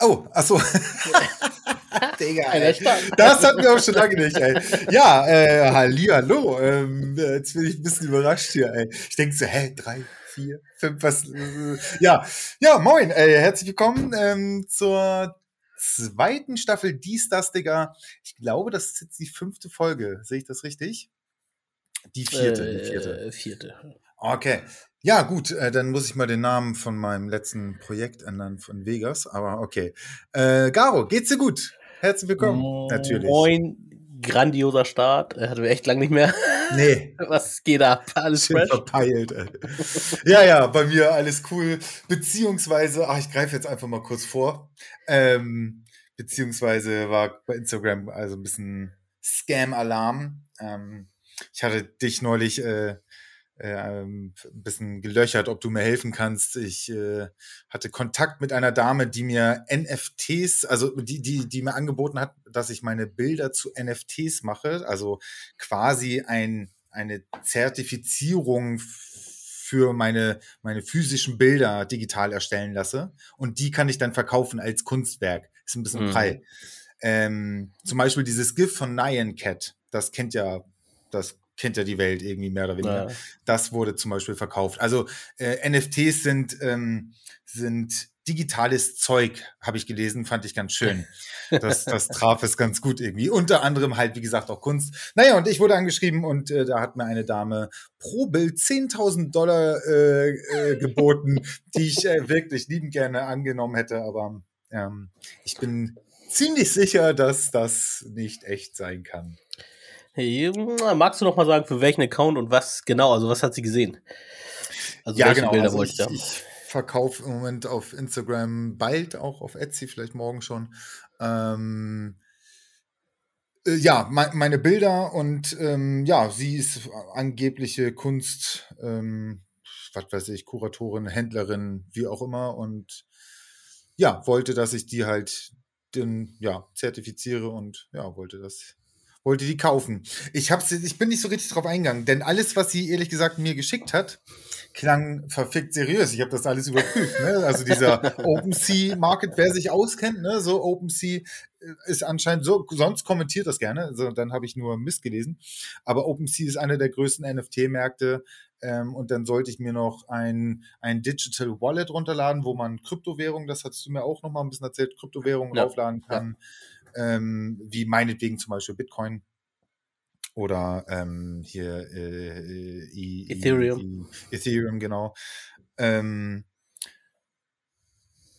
Oh, achso. Digga, ey. Das hatten wir auch schon lange nicht, ey. Ja, äh, hallo. Ähm, jetzt bin ich ein bisschen überrascht hier, ey. Ich denke so, hä, drei, vier, fünf, was? Äh, ja, ja, moin, ey, herzlich willkommen ähm, zur zweiten Staffel Dies, das, Digga. Ich glaube, das ist jetzt die fünfte Folge. Sehe ich das richtig? Die vierte, äh, die vierte. Vierte. Okay. Ja, gut, äh, dann muss ich mal den Namen von meinem letzten Projekt ändern von Vegas, aber okay. Äh, Garo, geht's dir gut? Herzlich willkommen. Moin, Natürlich. Moin, grandioser Start. Er hatte wir echt lang nicht mehr. Nee. Was geht ab? Alles Schön fresh? verpeilt. Ey. Ja, ja, bei mir alles cool. Beziehungsweise, ach, ich greife jetzt einfach mal kurz vor. Ähm, beziehungsweise war bei Instagram also ein bisschen Scam-Alarm. Ähm, ich hatte dich neulich äh, äh, ein bisschen gelöchert, ob du mir helfen kannst. Ich äh, hatte Kontakt mit einer Dame, die mir NFTs, also die, die, die mir angeboten hat, dass ich meine Bilder zu NFTs mache, also quasi ein, eine Zertifizierung für meine, meine physischen Bilder digital erstellen lasse. Und die kann ich dann verkaufen als Kunstwerk. Ist ein bisschen mhm. frei. Ähm, zum Beispiel dieses GIF von Nyan Cat, das kennt ja das kennt ja die Welt irgendwie mehr oder weniger. Ja. Das wurde zum Beispiel verkauft. Also äh, NFTs sind, ähm, sind digitales Zeug, habe ich gelesen, fand ich ganz schön. Das, das traf es ganz gut irgendwie. Unter anderem halt, wie gesagt, auch Kunst. Naja, und ich wurde angeschrieben und äh, da hat mir eine Dame pro Bild 10.000 Dollar äh, äh, geboten, die ich äh, wirklich liebend gerne angenommen hätte. Aber ähm, ich bin ziemlich sicher, dass das nicht echt sein kann. Hey, magst du noch mal sagen, für welchen Account und was genau? Also, was hat sie gesehen? Also, ja, genau. Bilder also wollte ich, ich, ich verkaufe im Moment auf Instagram, bald auch auf Etsy, vielleicht morgen schon. Ähm, äh, ja, me meine Bilder und ähm, ja, sie ist angebliche Kunst, ähm, was weiß ich, Kuratorin, Händlerin, wie auch immer und ja, wollte, dass ich die halt den, ja, zertifiziere und ja, wollte das wollte die kaufen. Ich, hab's, ich bin nicht so richtig drauf eingegangen, denn alles, was sie ehrlich gesagt mir geschickt hat, klang verfickt seriös. Ich habe das alles überprüft. Ne? Also dieser OpenSea Market, wer sich auskennt, ne? so OpenSea äh, ist anscheinend so, sonst kommentiert das gerne, also dann habe ich nur Mist gelesen. Aber OpenSea ist einer der größten NFT-Märkte. Ähm, und dann sollte ich mir noch ein, ein Digital Wallet runterladen, wo man Kryptowährungen, das hast du mir auch noch mal ein bisschen erzählt, Kryptowährungen ja. aufladen kann. Ja ähm, wie meinetwegen zum Beispiel Bitcoin oder ähm, hier äh, I, Ethereum. I, Ethereum, genau. Ähm,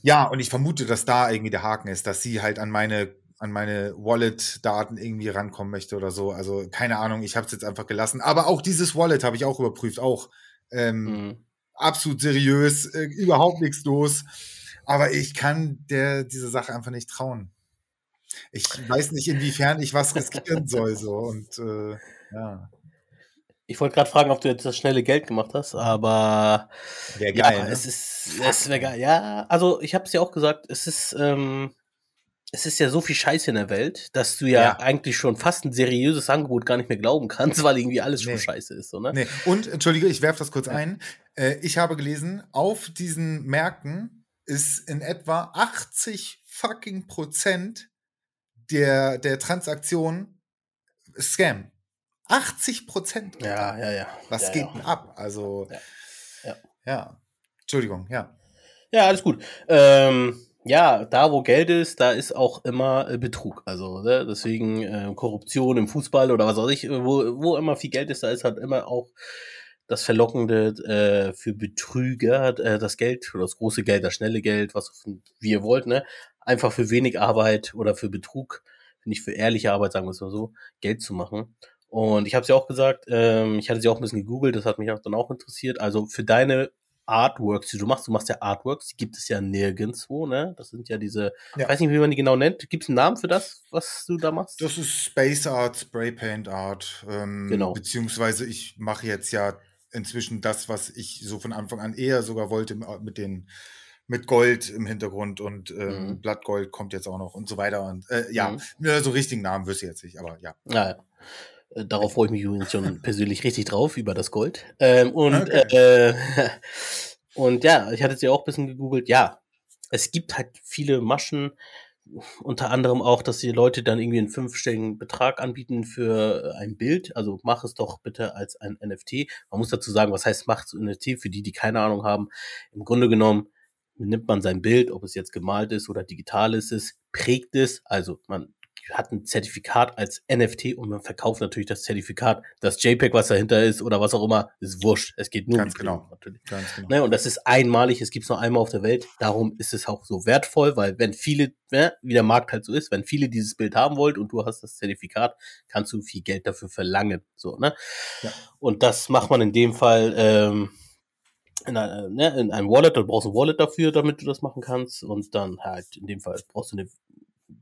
ja, und ich vermute, dass da irgendwie der Haken ist, dass sie halt an meine an meine Wallet-Daten irgendwie rankommen möchte oder so. Also keine Ahnung, ich habe es jetzt einfach gelassen. Aber auch dieses Wallet habe ich auch überprüft, auch ähm, mhm. absolut seriös, äh, überhaupt nichts los. Aber ich kann der diese Sache einfach nicht trauen ich weiß nicht, inwiefern ich was riskieren soll. So. Und äh, ja. Ich wollte gerade fragen, ob du jetzt das schnelle Geld gemacht hast, aber wäre geil. Ja, ne? es ist, es wäre geil. Ja, also ich habe es ja auch gesagt, es ist, ähm, es ist ja so viel Scheiße in der Welt, dass du ja, ja, eigentlich schon fast ein seriöses Angebot gar nicht mehr glauben kannst, weil irgendwie alles schon scheiße ist, so, ne? Nee. Und entschuldige, ich werfe das kurz ja. ein. Äh, ich habe gelesen, auf diesen Märkten ist in etwa 80 fucking Prozent der, der Transaktion Scam. 80 Prozent. Ja, ja, ja. Was ja, geht denn ab? Also, ja. ja. ja. Entschuldigung, ja. Ja, alles gut. Ähm, ja, da wo Geld ist, da ist auch immer äh, Betrug. Also ne? deswegen äh, Korruption im Fußball oder was weiß ich, wo, wo immer viel Geld ist, da ist halt immer auch das Verlockende äh, für Betrüger, äh, das Geld oder das große Geld, das schnelle Geld, was wie ihr wollt, ne? Einfach für wenig Arbeit oder für Betrug, nicht für ehrliche Arbeit, sagen wir es mal so, Geld zu machen. Und ich habe es ja auch gesagt, ähm, ich hatte sie auch ein bisschen gegoogelt, das hat mich auch dann auch interessiert. Also für deine Artworks, die du machst, du machst ja Artworks, die gibt es ja nirgendwo, ne? Das sind ja diese, ja. ich weiß nicht, wie man die genau nennt. Gibt es einen Namen für das, was du da machst? Das ist Space Art, Spray Paint Art. Ähm, genau. Beziehungsweise ich mache jetzt ja inzwischen das, was ich so von Anfang an eher sogar wollte mit den mit Gold im Hintergrund und ähm, mhm. Blattgold kommt jetzt auch noch und so weiter. Und äh, ja, mhm. so richtigen Namen wüsste ich jetzt nicht, aber ja. ja, ja. Äh, darauf freue ich mich übrigens schon persönlich richtig drauf, über das Gold. Ähm, und, okay. äh, und ja, ich hatte es ja auch ein bisschen gegoogelt. Ja, es gibt halt viele Maschen, unter anderem auch, dass die Leute dann irgendwie einen fünfstelligen Betrag anbieten für ein Bild. Also mach es doch bitte als ein NFT. Man muss dazu sagen, was heißt macht NFT für die, die keine Ahnung haben. Im Grunde genommen nimmt man sein Bild, ob es jetzt gemalt ist oder digital ist, prägt es. Also man hat ein Zertifikat als NFT und man verkauft natürlich das Zertifikat. Das JPEG, was dahinter ist oder was auch immer, ist wurscht. Es geht nur Ganz um genau. natürlich. Ganz genau. Ne, und das ist einmalig, es gibt es nur einmal auf der Welt. Darum ist es auch so wertvoll, weil wenn viele, ne, wie der Markt halt so ist, wenn viele dieses Bild haben wollt und du hast das Zertifikat, kannst du viel Geld dafür verlangen. So, ne? Ja. Und das macht man in dem Fall ähm, in, ein, ne, in einem Wallet, du brauchst ein Wallet dafür, damit du das machen kannst. Und dann halt in dem Fall brauchst du eine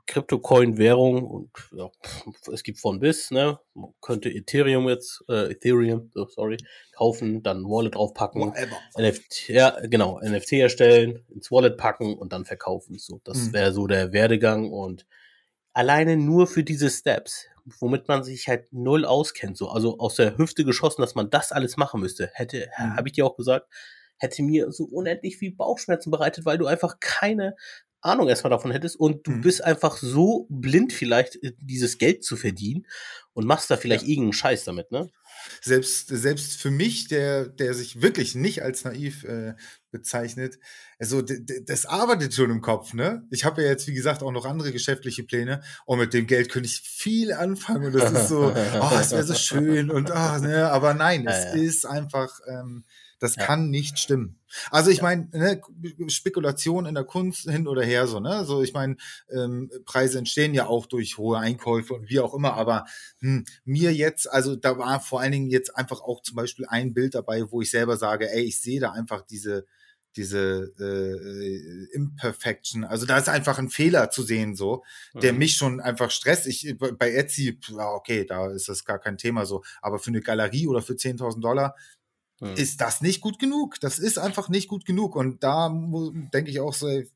Kryptocoin-Währung und ja, es gibt von bis, ne? Man könnte Ethereum jetzt, äh, Ethereum, so, sorry, kaufen, dann Wallet draufpacken, NFT, ja, genau, NFT erstellen, ins Wallet packen und dann verkaufen. So, das mhm. wäre so der Werdegang und alleine nur für diese Steps, womit man sich halt null auskennt, so, also aus der Hüfte geschossen, dass man das alles machen müsste, hätte, mhm. habe ich dir auch gesagt, hätte mir so unendlich viel Bauchschmerzen bereitet, weil du einfach keine Ahnung erstmal davon hättest und du mhm. bist einfach so blind vielleicht, äh, dieses Geld zu verdienen und machst da vielleicht ja. irgendeinen Scheiß damit, ne? Selbst, selbst für mich, der, der sich wirklich nicht als naiv äh, bezeichnet, also das arbeitet schon im Kopf, ne? Ich habe ja jetzt, wie gesagt, auch noch andere geschäftliche Pläne und mit dem Geld könnte ich viel anfangen und das ist so, oh, es wäre so schön und oh, ne? aber nein, es ja, ja. ist einfach ähm, das ja. kann nicht stimmen. Also ich ja. meine, ne, Spekulation in der Kunst hin oder her so, ne? So ich meine, ähm, Preise entstehen ja auch durch hohe Einkäufe und wie auch immer, aber hm, mir jetzt, also da war vor allen Dingen jetzt einfach auch zum Beispiel ein Bild dabei, wo ich selber sage, ey, ich sehe da einfach diese diese äh, Imperfection. Also da ist einfach ein Fehler zu sehen, so, der mhm. mich schon einfach stresst. Ich bei Etsy, okay, da ist das gar kein Thema so. Aber für eine Galerie oder für 10.000 Dollar hm. ist das nicht gut genug. Das ist einfach nicht gut genug. Und da denke ich auch so, ey,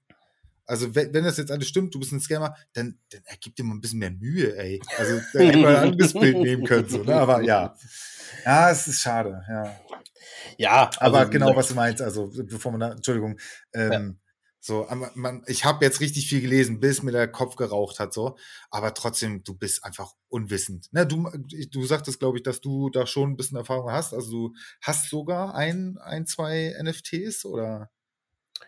also wenn, wenn, das jetzt alles stimmt, du bist ein Scammer, dann, dann ergibt dir mal ein bisschen mehr Mühe, ey. Also da hätte man ein anderes Bild nehmen können, so, ne? Aber ja. Ja, es ist schade, ja. Ja, aber also, genau, was du meinst, also bevor man da, Entschuldigung, ähm, so, man, ich habe jetzt richtig viel gelesen, bis mir der Kopf geraucht hat, so. Aber trotzdem, du bist einfach unwissend. Ne, du, du sagtest, glaube ich, dass du da schon ein bisschen Erfahrung hast. Also du hast sogar ein, ein, zwei NFTs oder?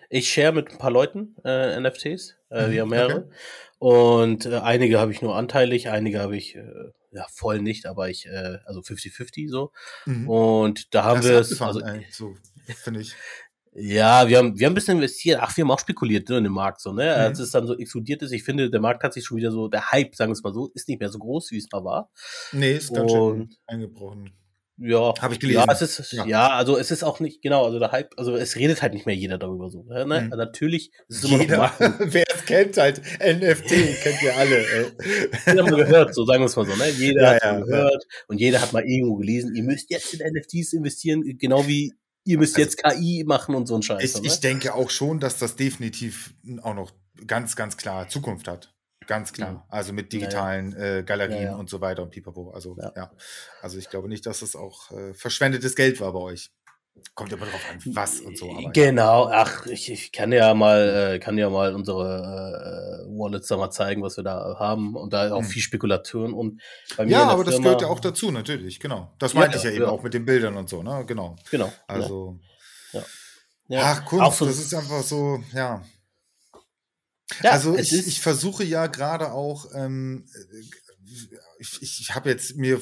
Ich share mit ein paar Leuten äh, NFTs. Äh, mhm, wir haben mehrere. Okay. Und äh, einige habe ich nur anteilig, einige habe ich äh, ja voll nicht, aber ich, äh, also 50-50 so. Mhm. Und da haben wir es. Also, so, finde ich. Ja, wir haben, wir haben ein bisschen investiert. Ach, wir haben auch spekuliert ne, in den Markt, so, ne? Mhm. Als es dann so explodiert ist, ich finde, der Markt hat sich schon wieder so, der Hype, sagen wir es mal so, ist nicht mehr so groß, wie es mal war. Nee, ist ganz schön eingebrochen. Ja, habe ich gelesen. Ja, es ist, ja. ja. also es ist auch nicht, genau, also der Hype, also es redet halt nicht mehr jeder darüber so. Ne? Mhm. Also natürlich ist es immer jeder, noch Wer es kennt halt, NFT, kennt ihr alle. Ey. Jeder hat mal gehört, so sagen wir es mal so, ne? Jeder ja, hat ja, gehört und jeder hat mal irgendwo gelesen, ihr müsst jetzt in NFTs investieren, genau wie ihr müsst also, jetzt KI machen und so ein Scheiß. Ich, ich denke auch schon, dass das definitiv auch noch ganz, ganz klar Zukunft hat. Ganz klar. Ja. Also mit digitalen ja, ja. Äh, Galerien und so weiter und pipapo. Also ja. Also ich glaube nicht, dass das auch äh, verschwendetes Geld war bei euch. Kommt immer drauf an, was und so. Genau, ach, ich, ich kann ja mal, äh, kann ja mal unsere äh, Wallets da mal zeigen, was wir da haben und da auch hm. viel Spekulation und bei mir Ja, aber das gehört ja auch dazu, natürlich, genau. Das meinte ja, ich ja, eben auch mit den Bildern und so, ne? Genau. Genau. Also. Ja. Ach, Kunst, so das ist einfach so, ja. also ich, ich versuche ja gerade auch ähm, ich, ich habe jetzt mir,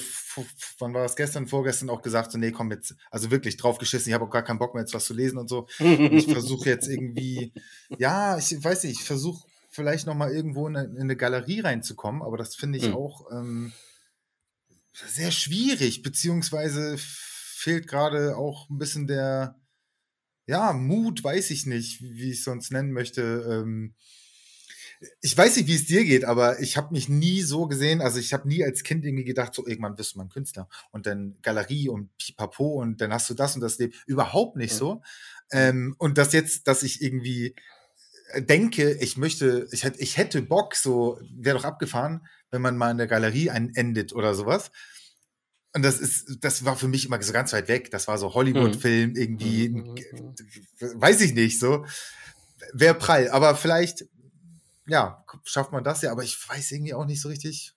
wann war das gestern, vorgestern auch gesagt, so, nee, komm jetzt, also wirklich drauf geschissen, ich habe auch gar keinen Bock mehr jetzt was zu lesen und so. ich versuche jetzt irgendwie, ja, ich weiß nicht, ich versuche vielleicht nochmal irgendwo in eine, in eine, Galerie reinzukommen, aber das finde ich mhm. auch ähm, sehr schwierig, beziehungsweise fehlt gerade auch ein bisschen der, ja, Mut, weiß ich nicht, wie ich es sonst nennen möchte, ähm, ich weiß nicht, wie es dir geht, aber ich habe mich nie so gesehen, also ich habe nie als Kind irgendwie gedacht, so irgendwann wirst du mal ein Künstler und dann Galerie und Pipapo und dann hast du das und das Leben. Überhaupt nicht so. Ähm, und das jetzt, dass ich irgendwie äh, denke, ich möchte, ich hätte, ich hätte Bock, so wäre doch abgefahren, wenn man mal in der Galerie einen endet oder sowas. Und das ist, das war für mich immer so ganz weit weg. Das war so Hollywood-Film, mhm. irgendwie, mhm. weiß ich nicht, so wäre prall. Aber vielleicht, ja, schafft man das ja, aber ich weiß irgendwie auch nicht so richtig.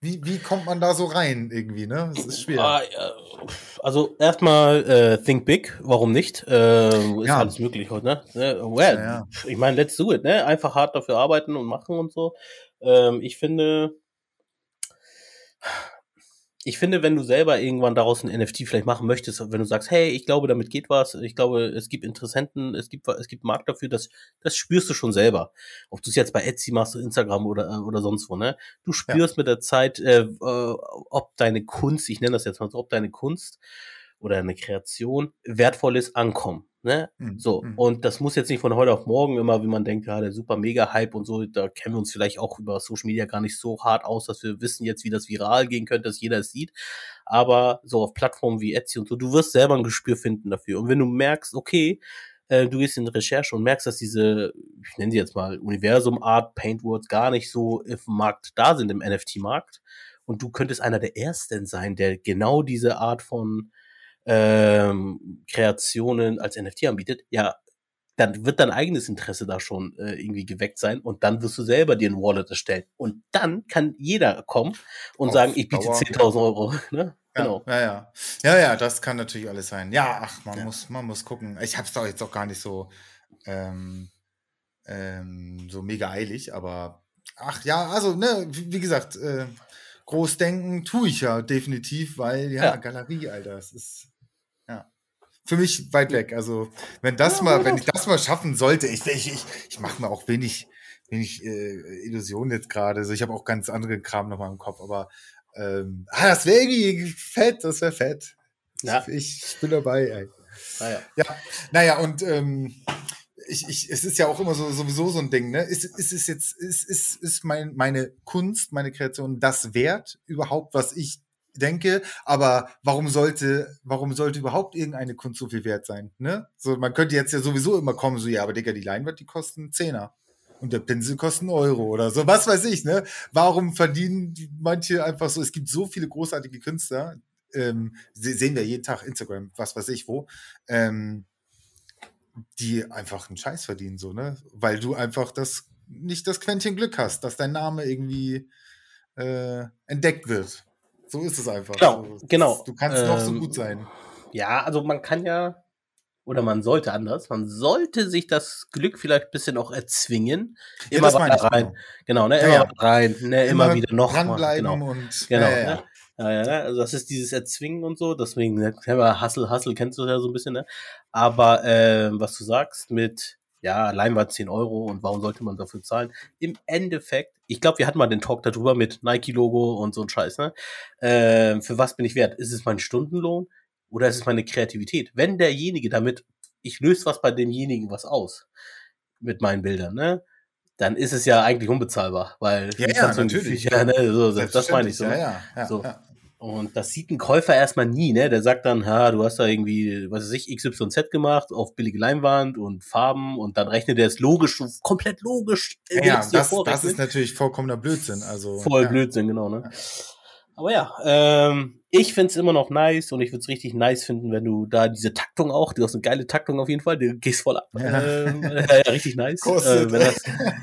Wie, wie kommt man da so rein irgendwie, ne? Das ist schwer. Ah, also erstmal äh, think big, warum nicht? Äh, ist Ja. alles möglich heute, ne? ne? Well, Ja, ja. ich meine, let's do it, ne? Einfach hart dafür arbeiten und machen und so. Ähm, ich finde, ich finde, wenn du selber irgendwann daraus ein NFT vielleicht machen möchtest, wenn du sagst, hey, ich glaube, damit geht was, ich glaube, es gibt Interessenten, es gibt, es gibt Markt dafür, das, das spürst du schon selber. Ob du es jetzt bei Etsy machst, Instagram oder, äh, oder sonst wo, ne? Du spürst mit der Zeit, äh, äh, ob deine Kunst, ich nenne das jetzt mal so, ob deine Kunst oder eine Kreation wertvoll ist, ankommen. Ne? Mhm. So, Mhm. und das muss jetzt nicht von heute auf morgen immer, wie man denkt, ja, der super mega Hype und so, da kennen wir uns vielleicht auch über Social Media gar nicht so hart aus, dass wir wissen jetzt, wie das viral gehen könnte, dass jeder es sieht. Aber so auf Plattformen wie Etsy und so, du wirst selber ein Gespür finden dafür. Und wenn du merkst, okay, äh, du gehst in Recherche und merkst, dass diese, ich nenne sie jetzt mal Universum Art Paintwords gar nicht so im Markt da sind, im NFT-Markt, und du könntest einer der ersten sein, der genau diese Art von ähm, Kreationen als NFT anbietet, ja, dann wird dein eigenes Interesse da schon äh, irgendwie geweckt sein und dann wirst du selber dir ein Wallet erstellen. Und dann kann jeder kommen und Auf sagen, ich biete Dauer. 10.000 Euro. Ne? Ja, Genau. ja, ja. Ja, ja, das kann natürlich alles sein. Ja, ach, man Ja. muss, man muss gucken. Ich habe es doch jetzt auch gar nicht so, ähm, ähm, so mega eilig, aber ach ja, also, ne, wie, wie gesagt, äh, groß denken tue ich ja definitiv, weil ja, Ja. Galerie, Alter, es ist für mich weit weg. Also, wenn das Ja, mal, wenn ich das mal schaffen sollte, ich, ich, ich, ich mache mir auch wenig, wenig äh, Illusionen jetzt gerade. Also ich habe auch ganz andere Kram noch mal im Kopf, aber ähm, ah, das wäre irgendwie fett, das wäre fett. Ja. Ich, ich bin dabei, ey. Naja. Ja, naja, und ähm, ich, ich, es ist ja auch immer so sowieso so ein Ding, ne? Ist, ist es jetzt, ist, ist, ist mein, meine Kunst, meine Kreation das wert überhaupt, was ich denke? Aber warum sollte, warum sollte überhaupt irgendeine Kunst so viel wert sein? Ne? So, man könnte jetzt ja sowieso immer kommen, so, ja, aber Digga, die Leinwand, die kosten Zehner. Und der Pinsel kostet einen Euro oder so, was weiß ich, ne? Warum verdienen die manche einfach so? Es gibt so viele großartige Künstler, ähm, se- sehen wir jeden Tag Instagram, was weiß ich wo, ähm, die einfach einen Scheiß verdienen, so, ne? Weil du einfach das nicht das Quäntchen Glück hast, dass dein Name irgendwie äh, entdeckt wird. So ist es einfach. Genau, so, genau. Du kannst noch so Ähm, gut sein. Ja, also man kann ja, oder man sollte anders, man sollte sich das Glück vielleicht ein bisschen auch erzwingen. Ja, Immer das meine weiter ich, rein. genau. Genau, ne? Ja, Immer ja. weiter rein, ne? Immer, wieder noch mal. dranbleiben Genau. und Genau, ja, ja, ne? Ja, ja, ne? Also das ist dieses Erzwingen und so, deswegen, ne, wir Hustle, Hustle kennst du ja so ein bisschen, ne? Aber ähm, was du sagst mit, ja, Leinwand 10 Euro und warum sollte man dafür zahlen? Im Endeffekt, ich glaube, wir hatten mal den Talk darüber mit Nike-Logo und so ein Scheiß, ne? Ähm, für was bin ich wert? Ist es mein Stundenlohn oder ist es meine Kreativität? Wenn derjenige damit, ich löse was bei demjenigen was aus mit meinen Bildern, ne? Dann ist es ja eigentlich unbezahlbar, weil Ja, ja, natürlich. Gefühl- ja, ne, so, das, meine ich so. Ja, ne? ja, ja, So. ja. Und das sieht ein Käufer erstmal nie, ne? Der sagt dann, ha, du hast da irgendwie, was weiß ich, XYZ gemacht auf billige Leinwand und Farben und dann rechnet er es logisch, komplett logisch. Ja, das, das ist natürlich vollkommener Blödsinn. Also, Voll ja. Blödsinn, genau, ne? Aber ja, ähm, ich find's immer noch nice und ich würd's richtig nice finden, wenn du da diese Taktung auch, du hast eine geile Taktung auf jeden Fall, du gehst voll ab. Ja. Ähm, ja, richtig nice. Äh, das,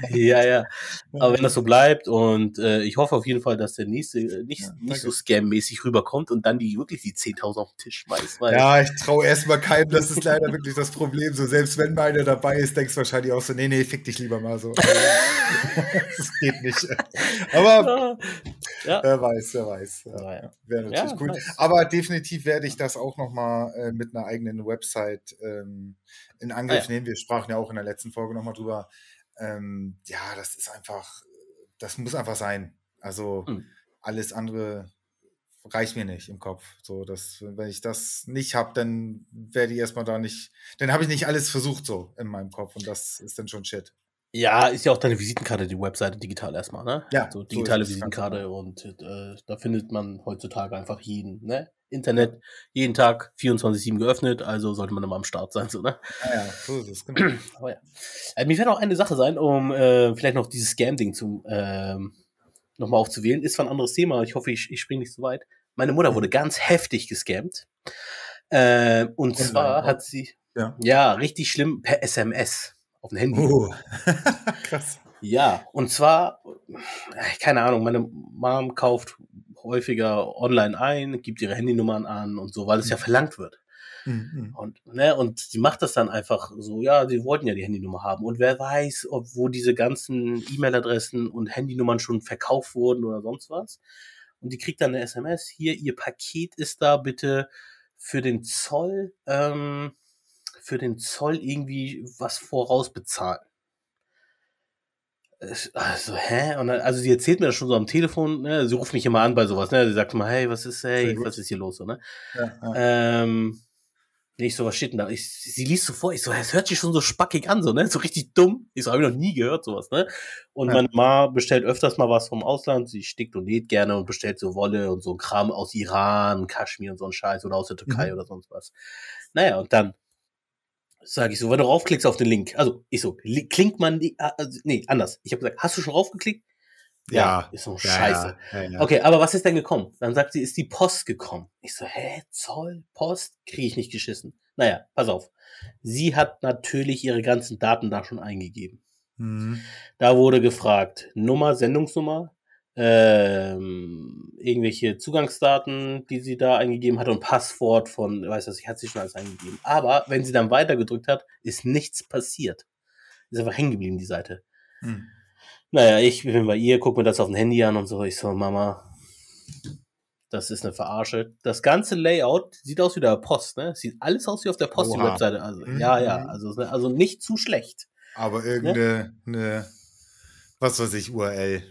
ja, ja. Aber wenn das so bleibt und äh, ich hoffe auf jeden Fall, dass der nächste äh, nicht, Ja, nicht so scam-mäßig rüberkommt und dann die wirklich die 10.000 auf den Tisch schmeißt. Ja, ich traue erstmal keinem, das ist leider wirklich das Problem. So, selbst wenn meine dabei ist, denkst du wahrscheinlich auch so, nee, nee, fick dich lieber mal so. das geht nicht. Aber wer weiß, wer weiß. Ja. Wäre natürlich Nice. Aber definitiv werde ich das auch nochmal äh, mit einer eigenen Website ähm, in Angriff Ah, ja. nehmen. Wir sprachen ja auch in der letzten Folge nochmal drüber. Ähm, ja, das ist einfach, das muss einfach sein. Also Mhm. alles andere reicht mir nicht im Kopf. So, dass, wenn ich das nicht habe, dann werde ich erstmal da nicht, dann habe ich nicht alles versucht so in meinem Kopf und das ist dann schon Shit. Ja, ist ja auch deine Visitenkarte, die Webseite digital erstmal, ne? Ja, So so digitale ganz Visitenkarte und äh, da findet man heutzutage einfach jeden, ne? Internet, jeden Tag 24-7 geöffnet, also sollte man immer am Start sein, so, ne? Ja, ja, so ist es, genau. Aber ja. Äh, mir fällt auch eine Sache sein, um äh, vielleicht noch dieses Scam-Ding zu ähm, nochmal aufzuwählen. Ist zwar ein anderes Thema, ich hoffe, ich, ich springe nicht so weit. Meine Mutter wurde ganz heftig gescammt. Äh, und Online zwar hat sie, Ja. ja, richtig schlimm per SMS. Auf dem Handy. Oh. Krass. Ja, und zwar, äh, keine Ahnung, meine Mom kauft häufiger online ein, gibt ihre Handynummern an und so, weil es ja verlangt wird. Mhm. Und, ne, und sie macht das dann einfach so, ja, sie wollten ja die Handynummer haben. Und wer weiß, ob wo diese ganzen E-Mail-Adressen und Handynummern schon verkauft wurden oder sonst was. Und die kriegt dann eine SMS, hier, ihr Paket ist da, bitte für den Zoll, ähm, für den Zoll irgendwie was vorausbezahlen. Also, hä? Und dann, also sie erzählt mir das schon so am Telefon, ne? Sie ruft mich immer an bei sowas, ne? Sie sagt immer, hey, was ist, hey, was ist hier los, so, ne? Ja, ja. Ähm, ich so, was steht denn da? Ich, sie liest so vor, ich so, es hört sich schon so spackig an, so, ne? So richtig dumm. Ich so, habe ich noch nie gehört, sowas, ne? Und Ja. meine Ma bestellt öfters mal was vom Ausland. Sie stickt und näht gerne und bestellt so Wolle und so Kram aus Iran, Kaschmir und so ein Scheiß oder aus der Türkei Mhm. oder sonst was. Naja, und dann sage ich so, wenn du raufklickst auf den Link, also ich so, li- klingt man, die- ah, also, nee, anders. Ich habe gesagt, hast du schon raufgeklickt? Ja. Ist so Ja, scheiße. Ja, ja, ja. Okay, aber was ist denn gekommen? Dann sagt sie, ist die Post gekommen. Ich so, hä, Zoll, Post? Kriege ich nicht geschissen. Naja, pass auf. Sie hat natürlich ihre ganzen Daten da schon eingegeben. Mhm. Da wurde gefragt, Nummer, Sendungsnummer, ähm, irgendwelche Zugangsdaten, die sie da eingegeben hat und Passwort von, weiß das, ich hat sie schon alles eingegeben. Aber wenn sie dann weitergedrückt hat, ist nichts passiert. Ist einfach hängen geblieben, die Seite. Mhm. Naja, ich bin bei ihr, guck mir das auf dem Handy an und so. Ich so, Mama, das ist eine Verarsche. Das ganze Layout sieht aus wie der Post, ne? Sieht alles aus wie auf der Post, die Oha. Webseite. Also, Mhm. ja, ja, also, also nicht zu schlecht. Aber irgendeine, ne, was weiß ich, URL.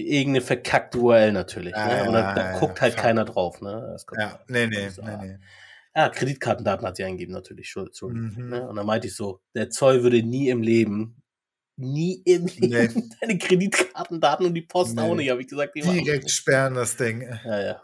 Irgendeine verkackte URL natürlich. Ja, ne? Und da, da ja, guckt halt fuck. keiner drauf, ne? Ja, nee, nee, So, nee, nee. Ja, Kreditkartendaten hat sie eingegeben, natürlich. Entschuldigung. Entschuldigung, Mhm. Ne? Und dann meinte ich so, der Zoll würde nie im Leben, nie im Leben deine Kreditkartendaten und die Post Nee. auch nicht, habe ich gesagt. Direkt sperren das Ding. Ja, ja.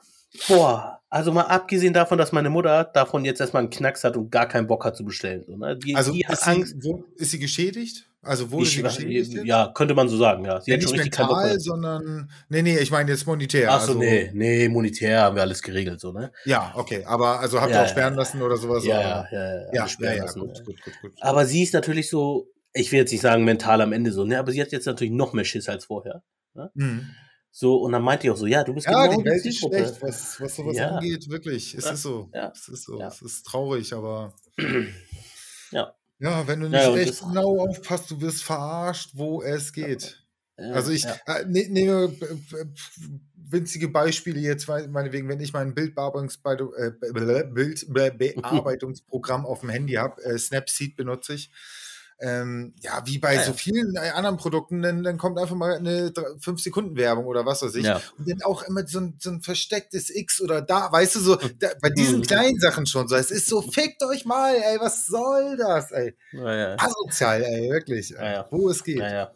Boah, also mal abgesehen davon, dass meine Mutter davon jetzt erstmal einen Knacks hat und gar keinen Bock hat zu bestellen. So, ne? die, Also die hat ist sie, Angst. wo, ist sie geschädigt? Also wurde Ich, sie geschädigt? ja, könnte man so sagen, ja. Sie Ja, hat nicht mental, sondern. Nee, nee, ich meine jetzt monetär. Ach so, also, nee, nee, monetär haben wir alles geregelt, so, ne? Ja, okay. Aber also habt ihr Ja, auch ja, sperren lassen oder sowas? Ja, oder? ja, ja, ja, Ja, gut, gut, gut, gut. Aber sie ist natürlich so, ich will jetzt nicht sagen mental am Ende so, ne? Aber sie hat jetzt natürlich noch mehr Schiss als vorher. Mhm. So, und dann meinte ich auch so, ja, du bist Ja, genau die Welt ist schlecht, was, was sowas Ja. angeht, wirklich. Es Ja, ist so. ja, Es ist so. Es ist traurig, aber. Ja. Ja, wenn du nicht Ja, echt genau aufpasst, du wirst verarscht, wo es geht. Ja, Also ich ja. äh, ne, nehme äh, äh, winzige Beispiele jetzt, meinetwegen, wenn ich mein Bildbearbeitungsbe- äh, Bildbearbeitungsprogramm auf dem Handy habe, äh, Snapseed benutze ich. Ähm, ja, wie bei Ja, so vielen äh, anderen Produkten, dann, dann kommt einfach mal eine 5-Sekunden-Werbung oder was weiß ich. Ja. Und dann auch immer so ein, so ein verstecktes X oder da, weißt du, so da, bei diesen kleinen Sachen schon so. Es ist so, fickt euch mal, ey, was soll das, ey? Ja. Asozial, ey, wirklich. Wo es geht. Ja, ja.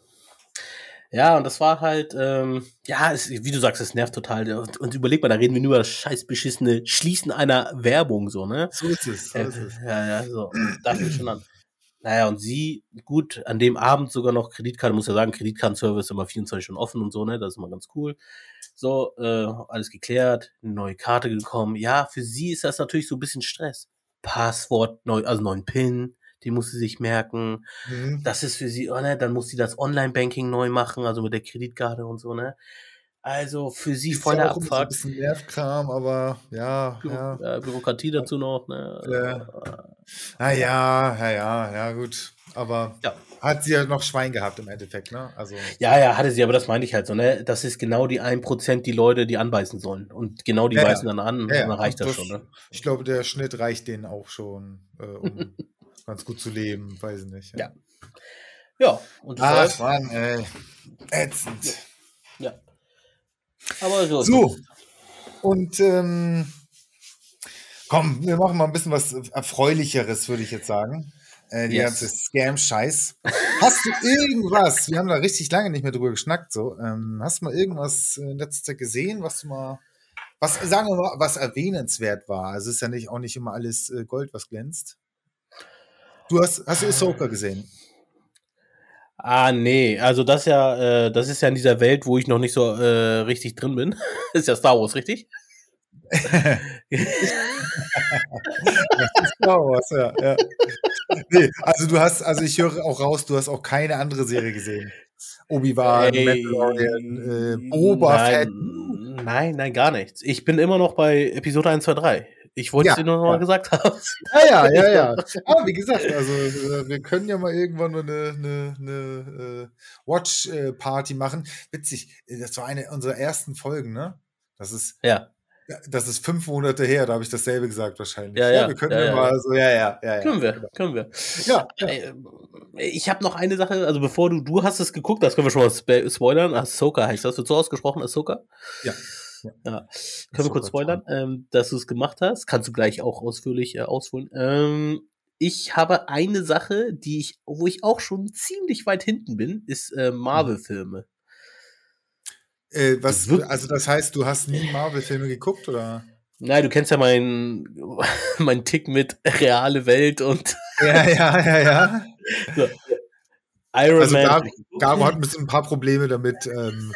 Ja, und das war halt, ähm, ja, es, wie du sagst, es nervt total. Und, und überleg mal, da reden wir nur über das scheiß beschissene Schließen einer Werbung, so, ne? So ist es. So Ja, ist es. ja, ja, so. Da fängt schon an. Naja, und sie, gut, an dem Abend sogar noch Kreditkarte, muss ja sagen, Kreditkartenservice immer 24 Stunden offen und so, ne? Das ist immer ganz cool. So, äh, alles geklärt, eine neue Karte gekommen. Ja, für sie ist das natürlich so ein bisschen Stress. Passwort, neu, also neuen PIN, den muss sie sich merken. Mhm. Das ist für sie, oh ne, dann muss sie das Online-Banking neu machen, also mit der Kreditkarte und so, ne? Also für sie Ist voll der ja auch immer so ein bisschen Nervkram, aber ja, Büro, ja. äh, Bürokratie dazu noch, ne? Ja. Ah, ja, ja, ja, ja, gut. Aber Ja. hat sie ja noch Schwein gehabt im Endeffekt, ne? Also, Ja, ja, hatte sie, aber das meine ich halt so, ne? Das ist genau die 1%, die Leute, die anbeißen sollen. Und genau die Ja, beißen dann an, Ja, dann reicht das das- schon, ne? ich glaube, der Schnitt reicht denen auch schon, äh, um ganz gut zu leben, weiß ich nicht. Ja. Ja, und das Ach, Mann, ey. Ätzend. ja. Aber so. So. Und, ähm, komm, wir machen mal ein bisschen was Erfreulicheres, würde ich jetzt sagen. Äh, die Yes. ganze Scam-Scheiß. Hast du irgendwas, wir haben da richtig lange nicht mehr drüber geschnackt, so, ähm, hast du mal irgendwas in letzter Zeit gesehen, was du mal, was, sagen wir mal, was erwähnenswert war? Also es ist ja nicht, auch nicht immer alles äh, Gold, was glänzt. Du hast, hast du Ahsoka gesehen? Ah, nee, also das ja, äh, das ist ja in dieser Welt, wo ich noch nicht so äh, richtig drin bin. ist ja Star Wars, richtig? Star Wars, ja. ja. Nee, also du hast, also ich höre auch raus, du hast auch keine andere Serie gesehen. Obi-Wan, Mandalorian, äh, Boba Fett. Nein, nein, gar nichts. Ich bin immer noch bei Episode 1, 2, 3. Ich wollte es dir nur noch mal gesagt haben. Ja, ja, ja, ja. Aber wie gesagt, also äh, wir können ja mal irgendwann mal eine, eine, eine äh, Watch-Party machen. Witzig, das war eine unserer ersten Folgen, ne? Das ist. Ja. Das ist fünf Monate her, da habe ich dasselbe gesagt wahrscheinlich. Ja, ja. wir können ja, ja, mal so, ja, ja, ja. Können wir, genau. können wir. Ja, ja. Äh, Ich habe noch eine Sache, also bevor du, du hast es geguckt, das können wir schon mal spo- spoilern. Ahsoka heißt das, wird so ausgesprochen, Ahsoka? Ja. Ja. Können wir kurz spoilern, ähm, dass du es gemacht hast? Kannst du gleich auch ausführlich äh, ausholen. Ähm, ich habe eine Sache, die ich, wo ich auch schon ziemlich weit hinten bin, ist äh, Marvel-Filme. Äh, was, also das heißt, du hast nie Marvel-Filme geguckt, oder? Nein, du kennst ja meinen mein Tick mit reale Welt und Ja, ja, ja, ja. Iron Also Man. Garo, Garo hat ein bisschen ein paar Probleme damit, ähm,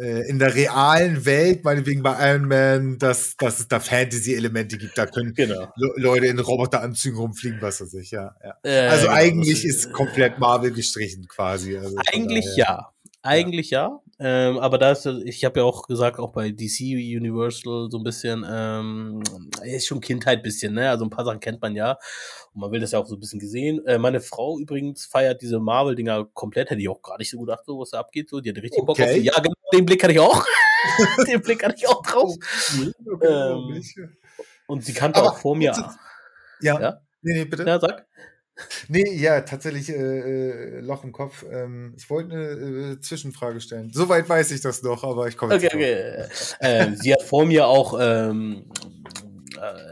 äh, in der realen Welt, meinetwegen bei Iron Man, dass, dass es da Fantasy-Elemente gibt. Da können genau. Le Leute in Roboteranzügen rumfliegen, was weiß ich, ja. ja. Äh, Also genau, eigentlich ist komplett Marvel gestrichen quasi. Also Eigentlich daher- ja. Eigentlich ja. Ähm, aber da ist, ich habe ja auch gesagt, auch bei DC Universal so ein bisschen, ähm, ist schon Kindheit bisschen, ne? Also ein paar Sachen kennt man ja. Und man will das ja auch so ein bisschen gesehen. Äh, meine Frau übrigens feiert diese Marvel-Dinger komplett. Hätte ich auch gar nicht so gedacht, so was da abgeht. So, die hatte richtig Bock auf Okay. die. Ja, genau, den Blick hatte ich auch. den Blick hatte ich auch drauf. Okay, Ähm? Und sie kannte auch vor mir. ja. Ja? Nee, nee, bitte. Ja, sag. Nee, ja, tatsächlich äh, äh, Loch im Kopf. Ähm, ich wollte eine äh, Zwischenfrage stellen. Soweit weiß ich das noch, aber ich komme jetzt okay. Ähm, sie hat vor mir auch ähm, äh,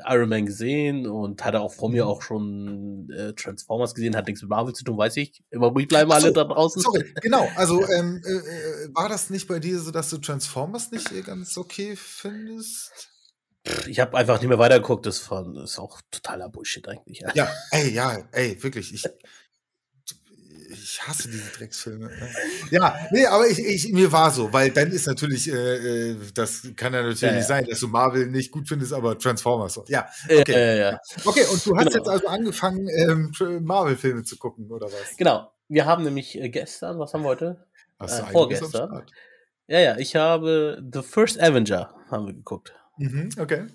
Iron Man gesehen und hatte auch vor mir Mhm. auch schon äh, Transformers gesehen, hat nichts mit Marvel zu tun, weiß ich. Immer ruhig bleiben alle so, da draußen. Sorry, genau. Also ähm, äh, äh, war das nicht bei dir so, dass du Transformers nicht äh, ganz okay findest? Ich habe einfach nicht mehr weitergeguckt, das ist auch totaler Bullshit eigentlich. Ja. Ja, ey, ja, ey, wirklich. Ich, ich hasse diese Drecksfilme. ne? Ja, nee, aber ich, ich, mir war so, weil dann ist natürlich, äh, äh, das kann ja natürlich Ja, ja. sein, dass du Marvel nicht gut findest, aber Transformers so. Ja, okay. ja. Okay, und du hast Genau. jetzt also angefangen, ähm, Marvel-Filme zu gucken, oder was? Genau. Wir haben nämlich äh, gestern, was haben wir heute? Hast äh, vorgestern. Ja, ja, ich habe The First Avenger haben wir geguckt. Mhm, okay.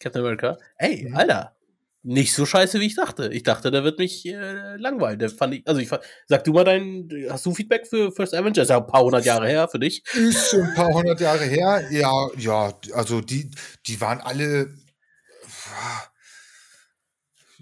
Captain America. Ey, Mhm. Alter, nicht so scheiße, wie ich dachte. Ich dachte, der wird mich äh, langweilen. Der fand ich, also ich fand, sag du mal dein, hast du Feedback für First Avenger? Ist ja ein paar hundert Jahre her für dich. Ist schon ein paar hundert Jahre her. Ja, ja, also die, die waren alle.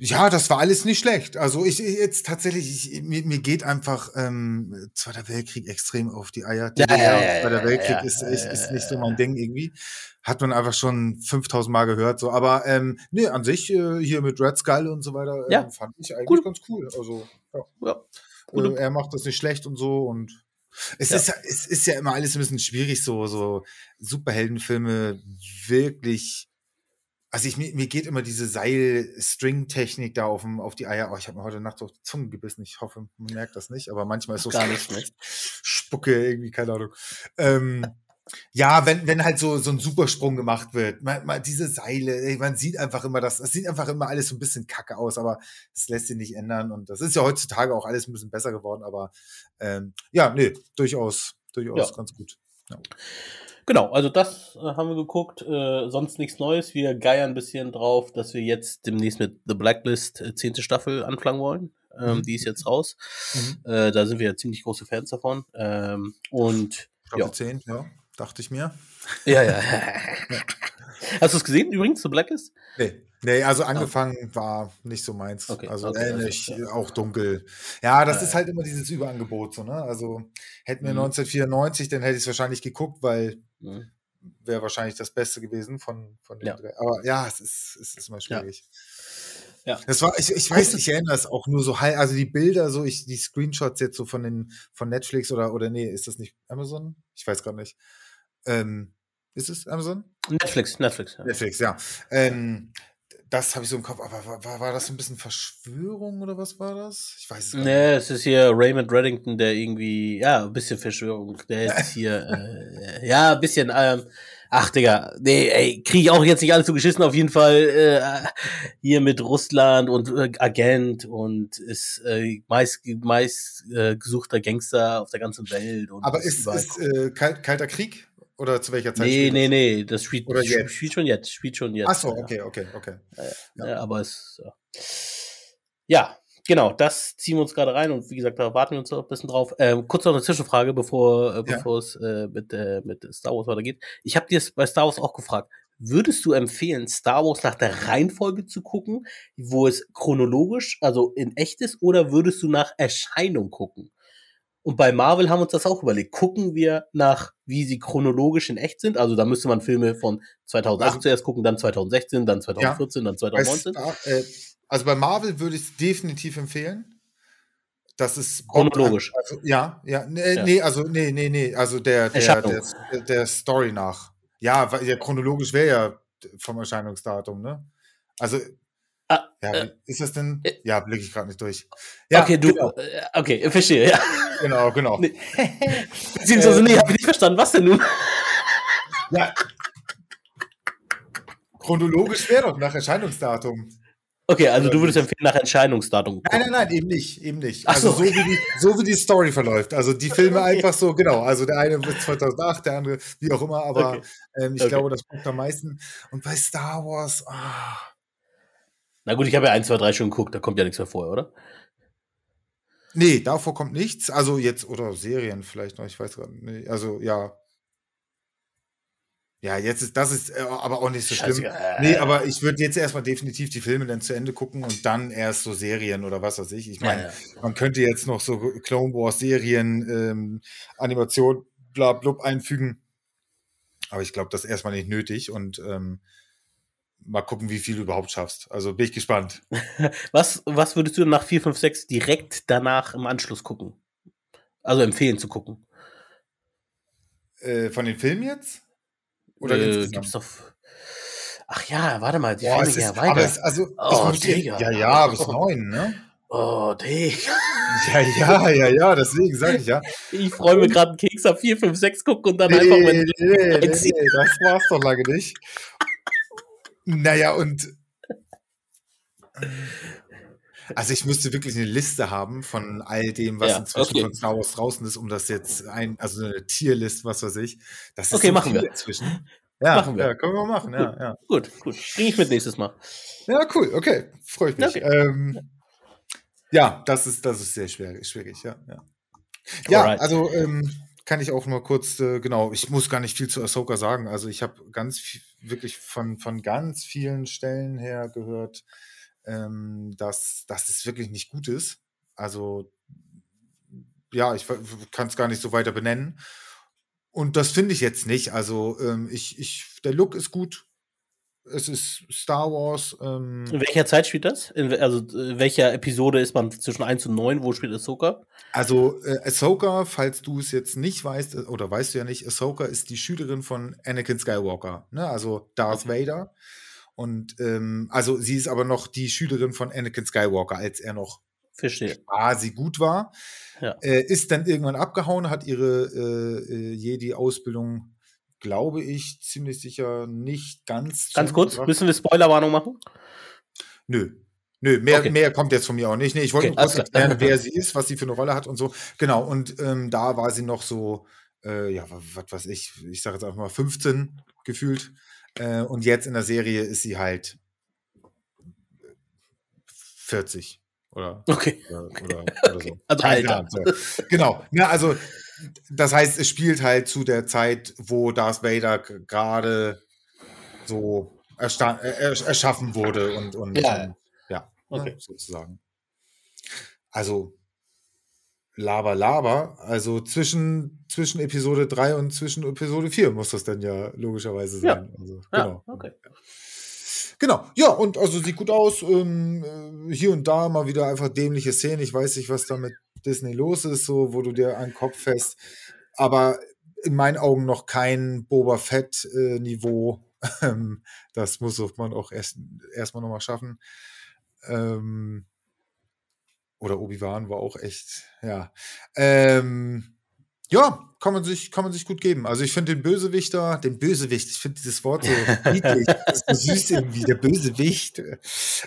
Ja, das war alles nicht schlecht. Also ich ich jetzt tatsächlich, ich, mir, mir geht einfach ähm, Zweiter Weltkrieg extrem auf die Eier. Ja, DDR ja, und ja, Zweiter ja, Weltkrieg ja, ist, ja, ist, ja, ist ja, nicht so ja. mein Ding irgendwie. Hat man einfach schon 5000 Mal gehört. So, aber ähm, nee, an sich äh, hier mit Red Skull und so weiter Ja. fand ich eigentlich Cool. ganz cool. Also ja. Ja, Äh, er macht das nicht schlecht und so und es Ja. ist ja, es ist ja immer alles ein bisschen schwierig, so, so Superheldenfilme wirklich. Also ich, mir, mir geht immer diese Seil-String-Technik da auf, dem- auf die Eier. Oh, ich habe mir heute Nacht auf die Zunge gebissen. Ich hoffe, man merkt das nicht, aber manchmal ist so Gar nicht, ne? Spucke irgendwie, keine Ahnung. Ähm, ja, wenn, wenn halt so, so ein Supersprung gemacht wird, mal, mal diese Seile, man sieht einfach immer das, es sieht einfach immer alles so ein bisschen kacke aus, aber es lässt sich nicht ändern und das ist ja heutzutage auch alles ein bisschen besser geworden, aber ähm, ja, nee, durchaus, durchaus Ja. ganz gut. Genau, also das äh, haben wir geguckt. Äh, sonst nichts Neues. Wir geiern ein bisschen drauf, dass wir jetzt demnächst mit The Blacklist äh, zehnte Staffel anfangen wollen. Ähm, Mhm. Die ist jetzt raus. Mhm. Äh, da sind wir ja ziemlich große Fans davon. Ähm, und Staffel Ja. 10, ja, dachte ich mir. ja, ja. Hast du es gesehen übrigens, The Blacklist? Nee. Nee, also angefangen war nicht so meins. Okay, also okay, ähnlich, also, auch dunkel. Ja, das Ja, ist halt immer dieses Überangebot, so, ne? Also hätten wir Mhm. 1994, dann hätte ich es wahrscheinlich geguckt, weil Mhm. wäre wahrscheinlich das Beste gewesen von, von den Ja. drei. Aber ja, es ist, es ist immer schwierig. Ja. Das war, ich, ich weiß, ich erinnere es auch nur so halb, also die Bilder, so ich, die Screenshots jetzt so von den, von Netflix oder, oder nee, ist das nicht Amazon? Ich weiß gerade nicht. Ähm, ist es Amazon? Netflix, Netflix. Ja. Netflix, ja. Ähm, das habe ich so im Kopf, aber war, war, war das ein bisschen Verschwörung oder was war das? Ich weiß es gar nicht. Nee, es ist hier Raymond Reddington, der irgendwie, ja, ein bisschen Verschwörung. Der ist hier, äh, ja, ein bisschen, ähm, Ach, Digga, nee, ey, kriege ich auch jetzt nicht alles so geschissen. Auf jeden Fall äh, hier mit Russland und äh, Agent und ist äh, meist, meist äh, gesuchter Gangster auf der ganzen Welt. Und Aber ist, ist äh, Kalter Krieg? Oder zu welcher Zeit? Nee, nee, nee, das spielt, Oder jetzt? spielt schon jetzt. Spielt schon jetzt. Ach so, okay, okay, okay. Ja, ja. aber es. Ja. ja, genau, das ziehen wir uns gerade rein und wie gesagt, da warten wir uns noch ein bisschen drauf. Ähm, kurz noch eine Zwischenfrage, bevor, äh, bevor es äh, mit, äh, mit Star Wars weitergeht. Ich habe dir es bei Star Wars auch gefragt. Würdest du empfehlen, Star Wars nach der Reihenfolge zu gucken, wo es chronologisch, also in echt ist, oder würdest du nach Erscheinung gucken? Und bei Marvel haben wir uns das auch überlegt. Gucken wir nach, wie sie chronologisch in echt sind? Also da müsste man Filme von 2008 also, zuerst gucken, dann 2016, dann 2014, ja, dann 2019. Weißt, äh, also bei Marvel würde ich es definitiv empfehlen. Das ist chronologisch. Also, ja, ja, nee, ja. nee, also nee, nee, nee, also der der, der, der Story nach. Ja, weil ja chronologisch wäre ja vom Erscheinungsdatum, ne? Also Ah, ja, äh, ist das denn? Äh, ja, blicke ich gerade nicht durch. Ja, okay, du, genau. Äh, okay, verstehe, ja. Genau, genau. Nee. Beziehungsweise, nee, habe ich nicht verstanden. Was denn nun? Ja. Chronologisch wäre doch nach Erscheinungsdatum. Okay, also du würdest empfehlen nach Erscheinungsdatum. Nein, nein, nein, eben nicht, eben nicht. Ach also so, so, wie die, so wie die Story verläuft. Also die Filme okay. einfach so, genau. Also der eine wird 2008, der andere wie auch immer, aber okay. ähm, ich okay. glaube, das guckt am meisten. Und bei Star Wars, ah. Na gut, ich habe ja 1, 2, 3 schon geguckt, da kommt ja nichts mehr vor, oder? Nee, davor kommt nichts. Also jetzt, oder Serien vielleicht noch, ich weiß gerade nicht. Also ja, ja, jetzt ist das ist äh, aber auch nicht so schlimm. Scheiße. Nee, aber ich würde jetzt erstmal definitiv die Filme dann zu Ende gucken und dann erst so Serien oder was weiß ich. Ich meine, ja, ja. man könnte jetzt noch so Clone Wars Serien, ähm, Animation, bla blub einfügen. Aber ich glaube, das ist erstmal nicht nötig und ähm, mal gucken, wie viel du überhaupt schaffst. Also bin ich gespannt. was, was würdest du nach 4, 5, 6 direkt danach im Anschluss gucken? Also empfehlen zu gucken? Äh, von den Filmen jetzt? Oder äh, gibt's doch. Ach ja, warte mal, die Boah, Filme ja weiter. Es, also, oh, Digga. Ja, ja, bis neun, ne? Oh, Digga. Ja, ja, ja, ja, deswegen sag ich ja. Ich freue mich gerade einen Keks auf 4, 5, 6 gucken und dann nee, einfach mal. Nee, nee, nee, das war's doch lange nicht. Naja, und. Also ich müsste wirklich eine Liste haben von all dem, was ja, inzwischen okay. von Star Wars draußen ist, um das jetzt ein, also eine Tierlist, was weiß ich. Das ist okay, so machen wir. inzwischen. Ja, machen wir. Ja, können wir machen, ja, ja. Gut, gut. Bring ich mit nächstes Mal. Ja, cool, okay. Freue ich mich. Okay. Ähm, ja, das ist, das ist sehr schwierig, schwierig, ja. Ja, ja also ähm, kann ich auch nur kurz, äh, genau, ich muss gar nicht viel zu Ahsoka sagen. Also ich habe ganz wirklich von, von ganz vielen Stellen her gehört, ähm, dass, dass es wirklich nicht gut ist. Also, ja, ich kann es gar nicht so weiter benennen. Und das finde ich jetzt nicht. Also, ähm, ich, ich, der Look ist gut. Es ist Star Wars. Ähm, in welcher Zeit spielt das? In, also, in welcher Episode ist man zwischen 1 und 9? Wo spielt Ahsoka? Also, äh, Ahsoka, falls du es jetzt nicht weißt, äh, oder weißt du ja nicht, Ahsoka ist die Schülerin von Anakin Skywalker, ne? also Darth okay. Vader. Und ähm, also sie ist aber noch die Schülerin von Anakin Skywalker, als er noch Verstehe. quasi gut war. Ja. Äh, ist dann irgendwann abgehauen, hat ihre äh, äh Jedi-Ausbildung, glaube ich, ziemlich sicher nicht ganz. Ganz kurz, gebracht. müssen wir Spoilerwarnung machen? Nö. Nö, mehr, okay. mehr kommt jetzt von mir auch nicht. Nee, ich wollte okay, nur kurz erklären, wer sie ist, was sie für eine Rolle hat und so. Genau, und ähm, da war sie noch so, äh, ja, was weiß ich, ich sage jetzt einfach mal 15 gefühlt. Äh, und jetzt in der Serie ist sie halt 40 oder, okay. oder, oder, oder so. Also Alter. So. Genau. Ja, also das heißt, es spielt halt zu der Zeit, wo Darth Vader gerade so erschaffen wurde und, und ja, und, ja okay. sozusagen. Also Laber, Laber. Also zwischen, zwischen Episode 3 und zwischen Episode 4 muss das dann ja logischerweise sein. Ja. Also, genau. Ja, okay. Genau, ja, und also sieht gut aus. Ähm, äh, hier und da mal wieder einfach dämliche Szenen. Ich weiß nicht, was da mit Disney los ist, so, wo du dir einen Kopf fest. Aber in meinen Augen noch kein Boba Fett-Niveau. Äh, das muss man auch erst erstmal nochmal schaffen. Ähm, oder Obi-Wan war auch echt, ja. Ähm, Ja, kann man sich, kann man sich gut geben. Also ich finde den Bösewichter, den Bösewicht, ich finde dieses Wort so niedlich, das ist so süß irgendwie, der Bösewicht.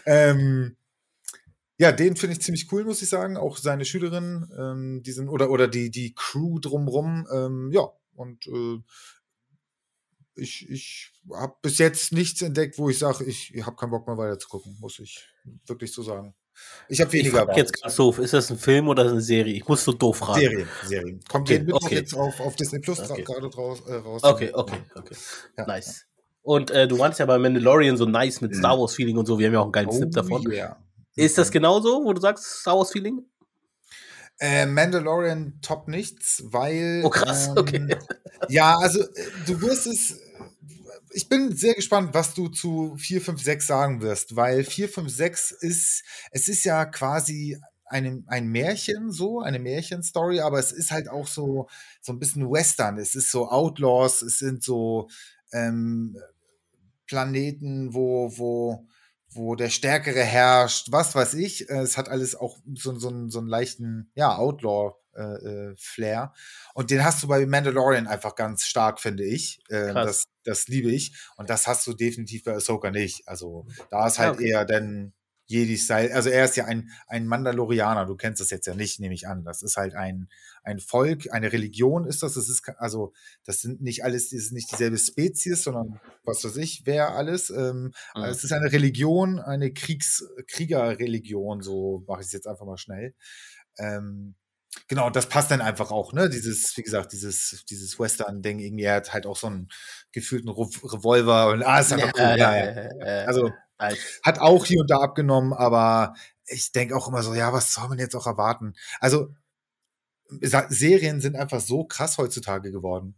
Ähm, ja, den finde ich ziemlich cool, muss ich sagen. Auch seine Schülerin, ähm, die sind, oder, oder die, die Crew drumrum, ähm, ja, und äh, ich, ich habe bis jetzt nichts entdeckt, wo ich sage, ich, habe keinen Bock mehr weiter zu gucken, muss ich wirklich so sagen. Ich habe weniger. Ich jetzt ganz doof, ist das ein Film oder eine Serie? Ich muss so doof fragen. Serie, Serie. Kommt okay, den okay. jetzt auf, auf Disney Plus okay. gerade raus, äh, raus. Okay, okay, okay. Ja. Nice. Und äh, du meinst ja bei Mandalorian so nice mit Star Wars Feeling und so. Wir haben ja auch einen geilen oh, Snip davon. Yeah. Ist das genauso, wo du sagst Star Wars Feeling? Äh, Mandalorian top nichts, weil. Oh krass, ähm, okay. Ja, also äh, du wirst es ich bin sehr gespannt, was du zu 456 sagen wirst, weil 456 ist, es ist ja quasi eine, ein Märchen, so, eine Märchenstory, aber es ist halt auch so, so ein bisschen Western. Es ist so Outlaws, es sind so ähm, Planeten, wo, wo, wo der Stärkere herrscht, was weiß ich. Es hat alles auch so, so, so einen leichten, ja, Outlaw äh, äh, Flair. Und den hast du bei Mandalorian einfach ganz stark, finde ich. Äh, das, das liebe ich. Und das hast du definitiv bei Ahsoka nicht. Also da ist halt okay. eher dann Jedi-Style. Also er ist ja ein, ein Mandalorianer. Du kennst das jetzt ja nicht, nehme ich an. Das ist halt ein, ein Volk, eine Religion ist das. Das ist also, das sind nicht alles, das ist nicht dieselbe Spezies, sondern was weiß ich, wer alles. Ähm, mhm. Es ist eine Religion, eine Kriegs, Kriegerreligion, so mache ich es jetzt einfach mal schnell. Ähm, Genau, das passt dann einfach auch, ne? Dieses, wie gesagt, dieses, dieses Western-Ding, irgendwie, er hat halt auch so einen gefühlten Revolver und ah, ist einfach cool. Ja, ja, ja. Also hat auch hier und da abgenommen, aber ich denke auch immer so, ja, was soll man jetzt auch erwarten? Also Serien sind einfach so krass heutzutage geworden.